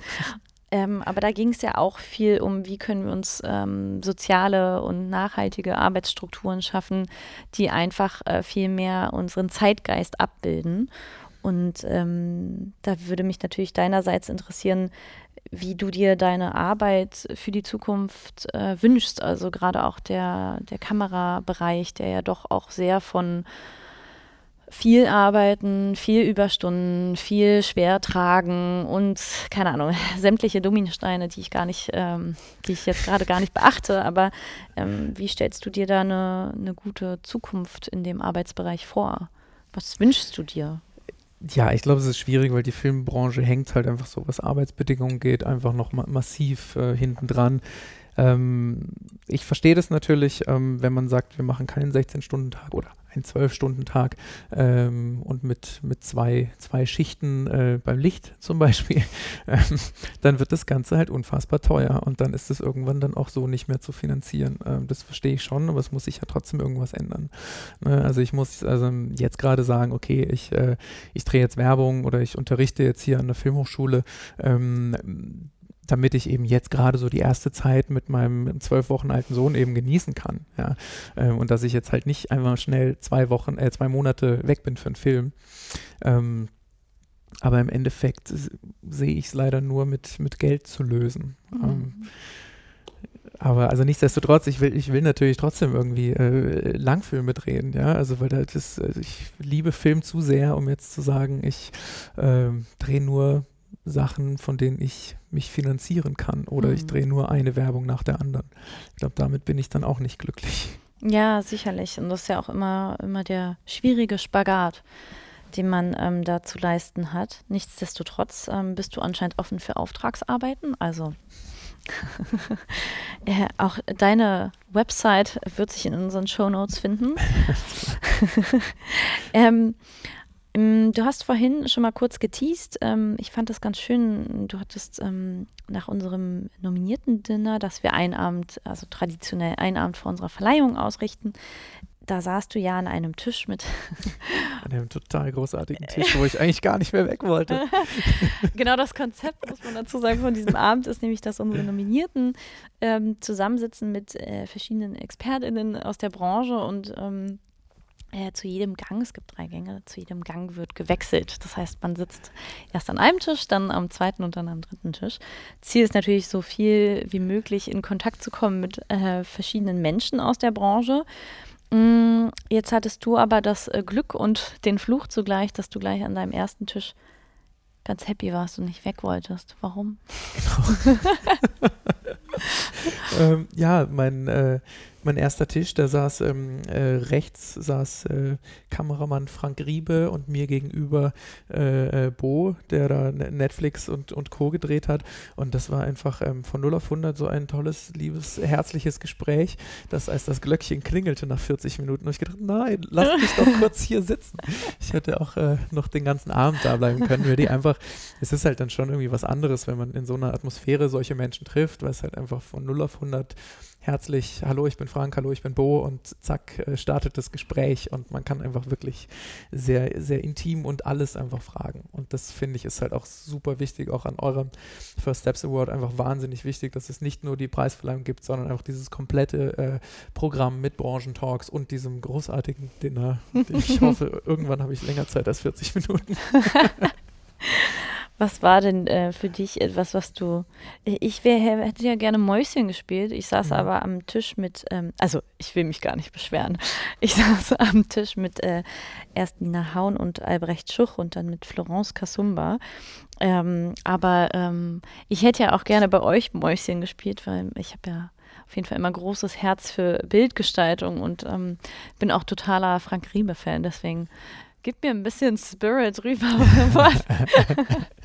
A: ähm, aber da ging es ja auch viel um, wie können wir uns ähm, soziale und nachhaltige Arbeitsstrukturen schaffen, die einfach äh, viel mehr unseren Zeitgeist abbilden. Und ähm, da würde mich natürlich deinerseits interessieren, wie du dir deine Arbeit für die Zukunft äh, wünschst. Also gerade auch der, der Kamerabereich, der ja doch auch sehr von viel arbeiten, viel Überstunden, viel schwer tragen und keine Ahnung, sämtliche Dominosteine, die ich gar nicht, ähm, die ich jetzt gerade gar nicht beachte. Aber ähm, wie stellst du dir da eine, eine gute Zukunft in dem Arbeitsbereich vor? Was wünschst du dir?
D: Ja, ich glaube, es ist schwierig, weil die Filmbranche hängt halt einfach so, was Arbeitsbedingungen geht, einfach noch ma massiv äh, hinten dran. Ähm, ich verstehe das natürlich, ähm, wenn man sagt, wir machen keinen 16-Stunden-Tag oder einen 12-Stunden-Tag ähm, und mit, mit zwei, zwei Schichten äh, beim Licht zum Beispiel, ähm, dann wird das Ganze halt unfassbar teuer und dann ist es irgendwann dann auch so nicht mehr zu finanzieren. Ähm, das verstehe ich schon, aber es muss sich ja trotzdem irgendwas ändern. Ne? Also ich muss also jetzt gerade sagen, okay, ich, äh, ich drehe jetzt Werbung oder ich unterrichte jetzt hier an der Filmhochschule ähm, damit ich eben jetzt gerade so die erste Zeit mit meinem zwölf Wochen alten Sohn eben genießen kann. Ja? Ähm, und dass ich jetzt halt nicht einfach schnell zwei Wochen, äh, zwei Monate weg bin für einen Film. Ähm, aber im Endeffekt sehe ich es leider nur mit, mit Geld zu lösen. Mhm. Ähm, aber also nichtsdestotrotz, ich will, ich will natürlich trotzdem irgendwie äh, Langfilme drehen, ja. Also weil das, also ich liebe Film zu sehr, um jetzt zu sagen, ich äh, drehe nur Sachen, von denen ich mich finanzieren kann oder mhm. ich drehe nur eine Werbung nach der anderen. Ich glaube, damit bin ich dann auch nicht glücklich.
A: Ja, sicherlich. Und das ist ja auch immer, immer der schwierige Spagat, den man ähm, da zu leisten hat. Nichtsdestotrotz ähm, bist du anscheinend offen für Auftragsarbeiten. Also ja, auch deine Website wird sich in unseren Show Notes finden. ähm, ähm, du hast vorhin schon mal kurz geteased. Ähm, ich fand das ganz schön. Du hattest ähm, nach unserem nominierten Dinner, dass wir einen Abend, also traditionell einen Abend vor unserer Verleihung ausrichten. Da saßt du ja an einem Tisch mit.
D: An einem total großartigen Tisch, wo ich eigentlich gar nicht mehr weg wollte.
A: genau das Konzept, muss man dazu sagen, von diesem Abend ist nämlich, dass unsere Nominierten ähm, zusammensitzen mit äh, verschiedenen ExpertInnen aus der Branche und ähm, äh, zu jedem Gang, es gibt drei Gänge, zu jedem Gang wird gewechselt. Das heißt, man sitzt erst an einem Tisch, dann am zweiten und dann am dritten Tisch. Ziel ist natürlich, so viel wie möglich in Kontakt zu kommen mit äh, verschiedenen Menschen aus der Branche. Mm, jetzt hattest du aber das äh, Glück und den Fluch zugleich, dass du gleich an deinem ersten Tisch ganz happy warst und nicht weg wolltest. Warum?
D: Genau. ähm, ja, mein äh, mein erster Tisch, da saß ähm, äh, rechts saß äh, Kameramann Frank Riebe und mir gegenüber äh, äh Bo, der da ne-, Netflix und, und Co. gedreht hat. Und das war einfach ähm, von 0 auf 100 so ein tolles, liebes, herzliches Gespräch, dass als das Glöckchen klingelte nach 40 Minuten, habe ich gedacht, nein, lass mich doch kurz hier sitzen. Ich hätte auch äh, noch den ganzen Abend da bleiben können, weil die einfach, es ist halt dann schon irgendwie was anderes, wenn man in so einer Atmosphäre solche Menschen trifft, weil es halt einfach von 0 auf 100 herzlich, hallo, ich bin Frank, hallo, ich bin Bo und zack, äh, startet das Gespräch und man kann einfach wirklich sehr, sehr intim und alles einfach fragen. Und das finde ich ist halt auch super wichtig, auch an eurem First Steps Award einfach wahnsinnig wichtig, dass es nicht nur die Preisverleihung gibt, sondern einfach dieses komplette äh, Programm mit Branchentalks und diesem großartigen Dinner. Ich hoffe, irgendwann habe ich länger Zeit als 40 Minuten.
A: Was war denn äh, für dich etwas, was du. Äh, ich wär, hätte ja gerne Mäuschen gespielt. Ich saß mhm. aber am Tisch mit. Ähm, also, ich will mich gar nicht beschweren. Ich saß am Tisch mit äh, erst Nina Haun und Albrecht Schuch und dann mit Florence Kasumba. Ähm, aber ähm, ich hätte ja auch gerne bei euch Mäuschen gespielt, weil ich habe ja auf jeden Fall immer großes Herz für Bildgestaltung und ähm, bin auch totaler Frank Riebe-Fan. Deswegen gib mir ein bisschen Spirit rüber.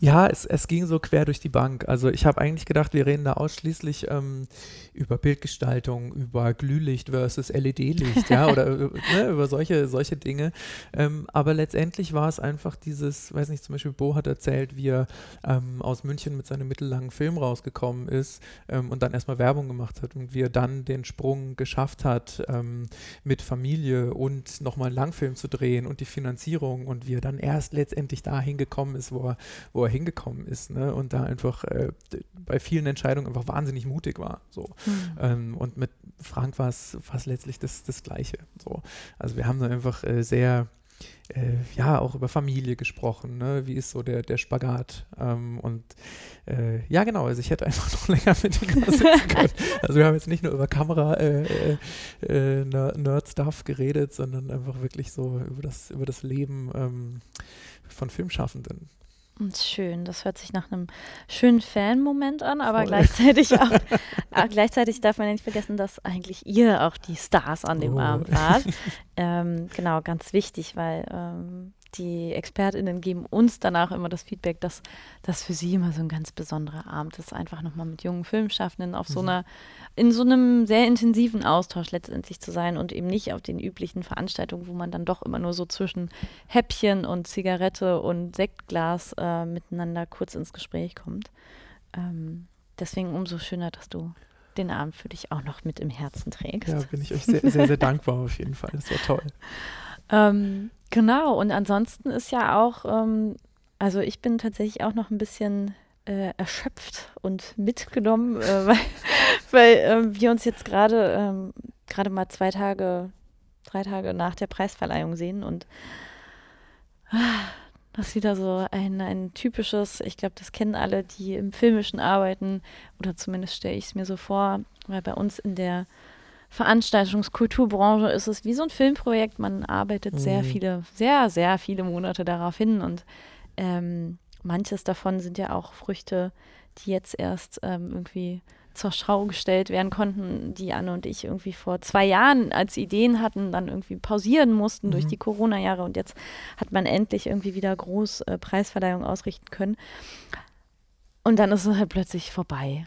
D: ja, es, es ging so quer durch die Bank. Also ich habe eigentlich gedacht, wir reden da ausschließlich ähm, über Bildgestaltung, über Glühlicht versus LED-Licht, ja, oder äh, ne, über solche, solche Dinge. Ähm, aber letztendlich war es einfach dieses, weiß nicht, zum Beispiel Bo hat erzählt, wie er ähm, aus München mit seinem mittellangen Film rausgekommen ist ähm, und dann erstmal Werbung gemacht hat und wie er dann den Sprung geschafft hat, ähm, mit Familie und nochmal einen Langfilm zu drehen und die Finanzierung und wie er dann erst letztendlich dahin gekommen ist, wo er, wo er er hingekommen ist ne? und da einfach äh, bei vielen Entscheidungen einfach wahnsinnig mutig war. So. Mhm. Ähm, und mit Frank war es letztlich das, das Gleiche. So. Also wir haben da einfach äh, sehr äh, ja, auch über Familie gesprochen, ne? wie ist so der, der Spagat. Ähm, und äh, ja, genau, also ich hätte einfach noch länger mit ihm sitzen können. Also wir haben jetzt nicht nur über Kamera äh, äh, äh geredet, sondern einfach wirklich so über das, über das Leben ähm, von Filmschaffenden.
A: Schön, das hört sich nach einem schönen Fan-Moment an, aber gleichzeitig auch, äh, gleichzeitig darf man ja nicht vergessen, dass eigentlich ihr auch die Stars an dem oh. Abend wart. ähm, genau, ganz wichtig, weil ähm, die ExpertInnen geben uns danach immer das Feedback, dass das für sie immer so ein ganz besonderer Abend ist, einfach nochmal mit jungen Filmschaffenden auf so mhm. einer, in so einem sehr intensiven Austausch letztendlich zu sein und eben nicht auf den üblichen Veranstaltungen, wo man dann doch immer nur so zwischen Häppchen und Zigarette und Sektglas äh, miteinander kurz ins Gespräch kommt. Ähm, deswegen umso schöner, dass du den Abend für dich auch noch mit im Herzen trägst.
D: Ja, bin ich euch sehr, sehr, sehr dankbar auf jeden Fall. Das war toll.
A: Ähm, genau, und ansonsten ist ja auch, ähm, also ich bin tatsächlich auch noch ein bisschen äh, erschöpft und mitgenommen, äh, weil, weil äh, wir uns jetzt gerade ähm, gerade mal zwei Tage, drei Tage nach der Preisverleihung sehen und ah, das ist wieder so ein, ein typisches, ich glaube, das kennen alle, die im Filmischen arbeiten, oder zumindest stelle ich es mir so vor, weil bei uns in der Veranstaltungskulturbranche ist es wie so ein Filmprojekt. Man arbeitet mhm. sehr viele, sehr, sehr viele Monate darauf hin und ähm, manches davon sind ja auch Früchte, die jetzt erst ähm, irgendwie zur Schau gestellt werden konnten, die Anne und ich irgendwie vor zwei Jahren als Ideen hatten, dann irgendwie pausieren mussten mhm. durch die Corona-Jahre und jetzt hat man endlich irgendwie wieder groß äh, Preisverleihung ausrichten können. Und dann ist es halt plötzlich vorbei.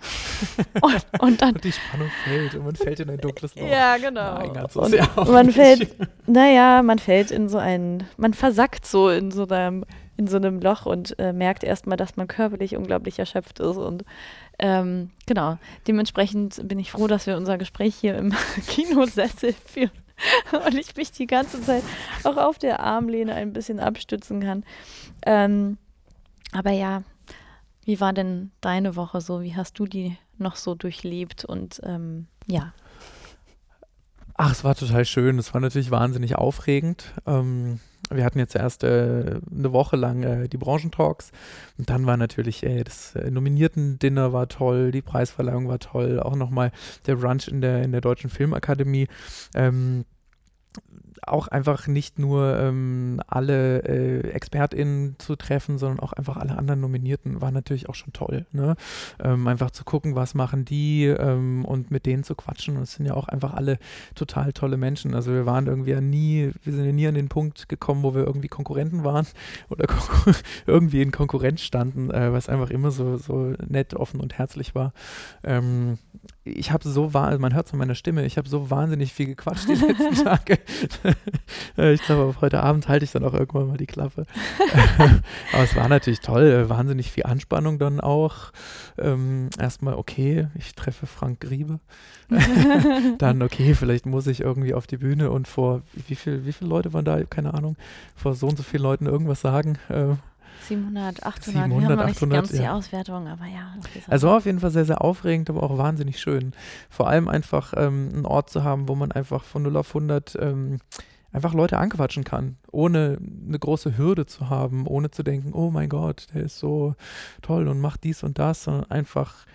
D: und, und, dann. Und die Spannung fällt und man fällt in ein dunkles Loch.
A: Ja, genau. Nein, ganz so und man nicht. fällt, naja, man fällt in so ein, man versackt so in so einem, in so einem Loch und äh, merkt erstmal, dass man körperlich unglaublich erschöpft ist. Und ähm, genau, dementsprechend bin ich froh, dass wir unser Gespräch hier im Kinosessel führen. und ich mich die ganze Zeit auch auf der Armlehne ein bisschen abstützen kann. Ähm, aber ja, wie war denn deine Woche so? Wie hast du die noch so durchlebt? Und ähm, ja.
D: Ach, es war total schön. Es war natürlich wahnsinnig aufregend. Ähm, wir hatten jetzt erst äh, eine Woche lang äh, die Branchentalks und dann war natürlich äh, das äh, Nominierten-Dinner war toll, die Preisverleihung war toll, auch nochmal der Brunch in der, in der Deutschen Filmakademie. Ähm, auch einfach nicht nur ähm, alle äh, ExpertInnen zu treffen, sondern auch einfach alle anderen Nominierten war natürlich auch schon toll. Ne? Ähm, einfach zu gucken, was machen die ähm, und mit denen zu quatschen. Und es sind ja auch einfach alle total tolle Menschen. Also wir waren irgendwie ja nie, wir sind ja nie an den Punkt gekommen, wo wir irgendwie Konkurrenten waren oder irgendwie in Konkurrenz standen, äh, was einfach immer so, so nett, offen und herzlich war. Ähm, ich habe so, man hört es an meiner Stimme, ich habe so wahnsinnig viel gequatscht die letzten Tage. Äh, ich glaube, heute Abend halte ich dann auch irgendwann mal die Klappe. Aber es war natürlich toll, äh, wahnsinnig viel Anspannung dann auch. Ähm, erstmal, okay, ich treffe Frank Griebe. dann, okay, vielleicht muss ich irgendwie auf die Bühne und vor, wie, viel, wie viele Leute waren da? Keine Ahnung, vor so und so vielen Leuten irgendwas sagen.
A: Äh, 700, 800, 700, wir haben noch nicht 800, ganz ja. die Auswertung, aber ja.
D: Also war auf jeden Fall sehr, sehr aufregend, aber auch wahnsinnig schön. Vor allem einfach ähm, einen Ort zu haben, wo man einfach von 0 auf 100 ähm, einfach Leute anquatschen kann, ohne eine große Hürde zu haben, ohne zu denken, oh mein Gott, der ist so toll und macht dies und das, sondern einfach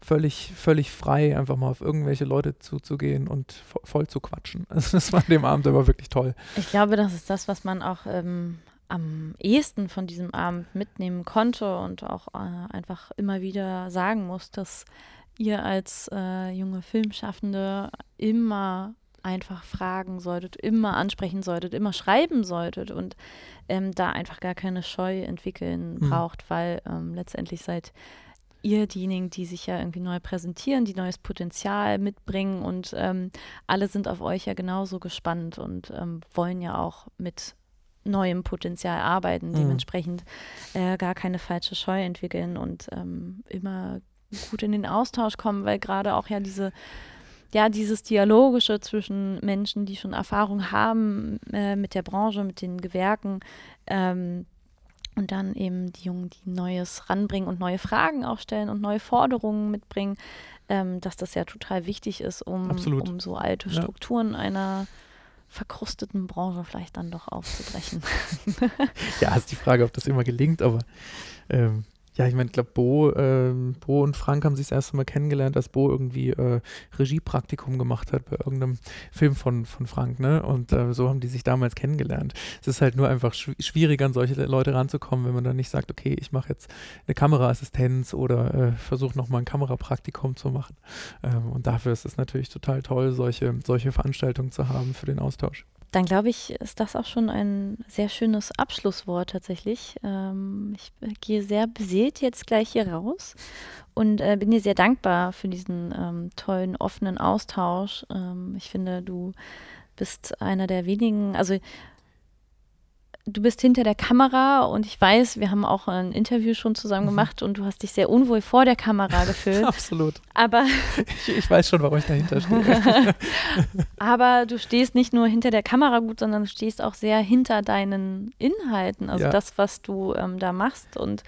D: völlig, völlig frei, einfach mal auf irgendwelche Leute zuzugehen und voll zu quatschen. Also das war an dem Abend aber wirklich toll.
A: Ich glaube, das ist das, was man auch ähm, am ehesten von diesem Abend mitnehmen konnte und auch äh, einfach immer wieder sagen muss, dass ihr als äh, junge Filmschaffende immer einfach fragen solltet, immer ansprechen solltet, immer schreiben solltet und ähm, da einfach gar keine Scheu entwickeln mhm. braucht, weil ähm, letztendlich seid ihr diejenigen, die sich ja irgendwie neu präsentieren, die neues Potenzial mitbringen und ähm, alle sind auf euch ja genauso gespannt und ähm, wollen ja auch mit neuem Potenzial arbeiten, mhm. dementsprechend äh, gar keine falsche Scheu entwickeln und ähm, immer gut in den Austausch kommen, weil gerade auch ja diese ja, dieses Dialogische zwischen Menschen, die schon Erfahrung haben äh, mit der Branche, mit den Gewerken, ähm, und dann eben die Jungen, die Neues ranbringen und neue Fragen auch stellen und neue Forderungen mitbringen, ähm, dass das ja total wichtig ist, um, um so alte Strukturen ja. einer verkrusteten Branche vielleicht dann doch aufzubrechen.
D: ja, ist die Frage, ob das immer gelingt, aber ähm, ja, ich meine, ich glaube, Bo, ähm, Bo und Frank haben sich das erste Mal kennengelernt, als Bo irgendwie äh, Regiepraktikum gemacht hat bei irgendeinem Film von, von Frank, ne? Und äh, so haben die sich damals kennengelernt. Es ist halt nur einfach schw schwierig, an solche Leute ranzukommen, wenn man dann nicht sagt, okay, ich mache jetzt eine Kameraassistenz oder äh, versuche nochmal ein Kamerapraktikum zu machen. Ähm, und dafür ist es natürlich total toll, solche, solche Veranstaltungen zu haben für den Austausch.
A: Dann glaube ich, ist das auch schon ein sehr schönes Abschlusswort tatsächlich. Ähm, ich gehe sehr beseelt jetzt gleich hier raus und äh, bin dir sehr dankbar für diesen ähm, tollen, offenen Austausch. Ähm, ich finde, du bist einer der wenigen, also du bist hinter der Kamera und ich weiß, wir haben auch ein Interview schon zusammen mhm. gemacht und du hast dich sehr unwohl vor der Kamera gefühlt.
D: Absolut.
A: Aber
D: ich, ich, weiß schon, warum ich dahinter stehe.
A: Aber du stehst nicht nur hinter der Kamera gut, sondern du stehst auch sehr hinter deinen Inhalten, also ja. das, was du ähm, da machst. Und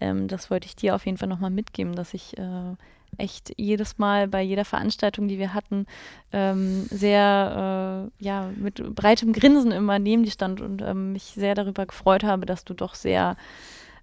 A: ähm, das wollte ich dir auf jeden Fall nochmal mitgeben, dass ich äh, echt jedes Mal bei jeder Veranstaltung, die wir hatten, ähm, sehr äh, ja, mit breitem Grinsen immer neben dir stand und ähm, mich sehr darüber gefreut habe, dass du doch sehr,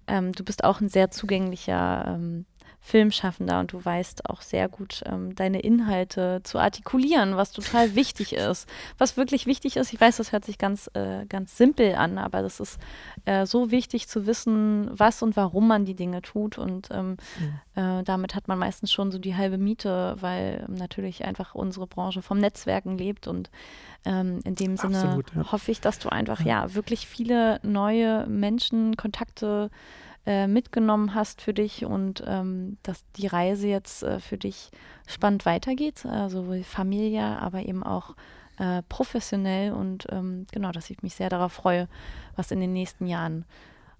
A: ähm, du bist auch ein sehr zugänglicher ähm, Filmschaffender und du weißt auch sehr gut, ähm, deine Inhalte zu artikulieren, was total wichtig ist. Was wirklich wichtig ist, ich weiß, das hört sich ganz, äh, ganz simpel an, aber das ist äh, so wichtig zu wissen, was und warum man die Dinge tut. Und ähm, mhm. äh, damit hat man meistens schon so die halbe Miete, weil natürlich einfach unsere Branche vom Netzwerken lebt. Und ähm, in dem Sinne Absolut, ja. hoffe ich, dass du einfach ja. ja wirklich viele neue Menschen, Kontakte, äh, mitgenommen hast für dich und ähm, dass die Reise jetzt äh, für dich spannend weitergeht, äh, sowohl familiär, aber eben auch äh, professionell und ähm, genau, dass ich mich sehr darauf freue, was in den nächsten Jahren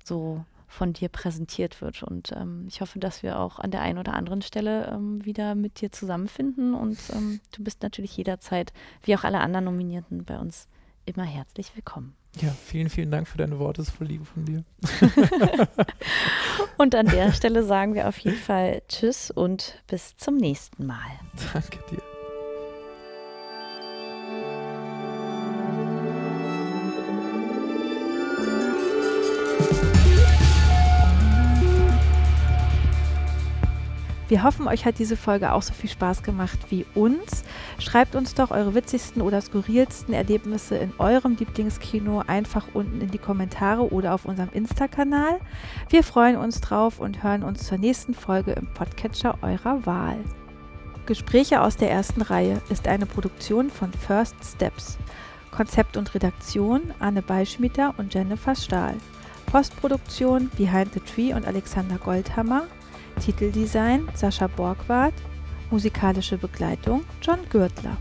A: so von dir präsentiert wird. Und ähm, ich hoffe, dass wir auch an der einen oder anderen Stelle ähm, wieder mit dir zusammenfinden. Und ähm, du bist natürlich jederzeit, wie auch alle anderen Nominierten bei uns, immer herzlich willkommen.
D: Ja, vielen, vielen Dank für deine Worte. Das ist voll liebe von dir.
A: und an der Stelle sagen wir auf jeden Fall Tschüss und bis zum nächsten Mal.
D: Danke dir.
B: Wir hoffen, euch hat diese Folge auch so viel Spaß gemacht wie uns. Schreibt uns doch eure witzigsten oder skurrilsten Erlebnisse in eurem Lieblingskino einfach unten in die Kommentare oder auf unserem Insta-Kanal. Wir freuen uns drauf und hören uns zur nächsten Folge im Podcatcher eurer Wahl. Gespräche aus der ersten Reihe ist eine Produktion von First Steps. Konzept und Redaktion Anne Beischmieter und Jennifer Stahl. Postproduktion Behind the Tree und Alexander Goldhammer. Titeldesign Sascha Borgward, musikalische Begleitung John Gürtler.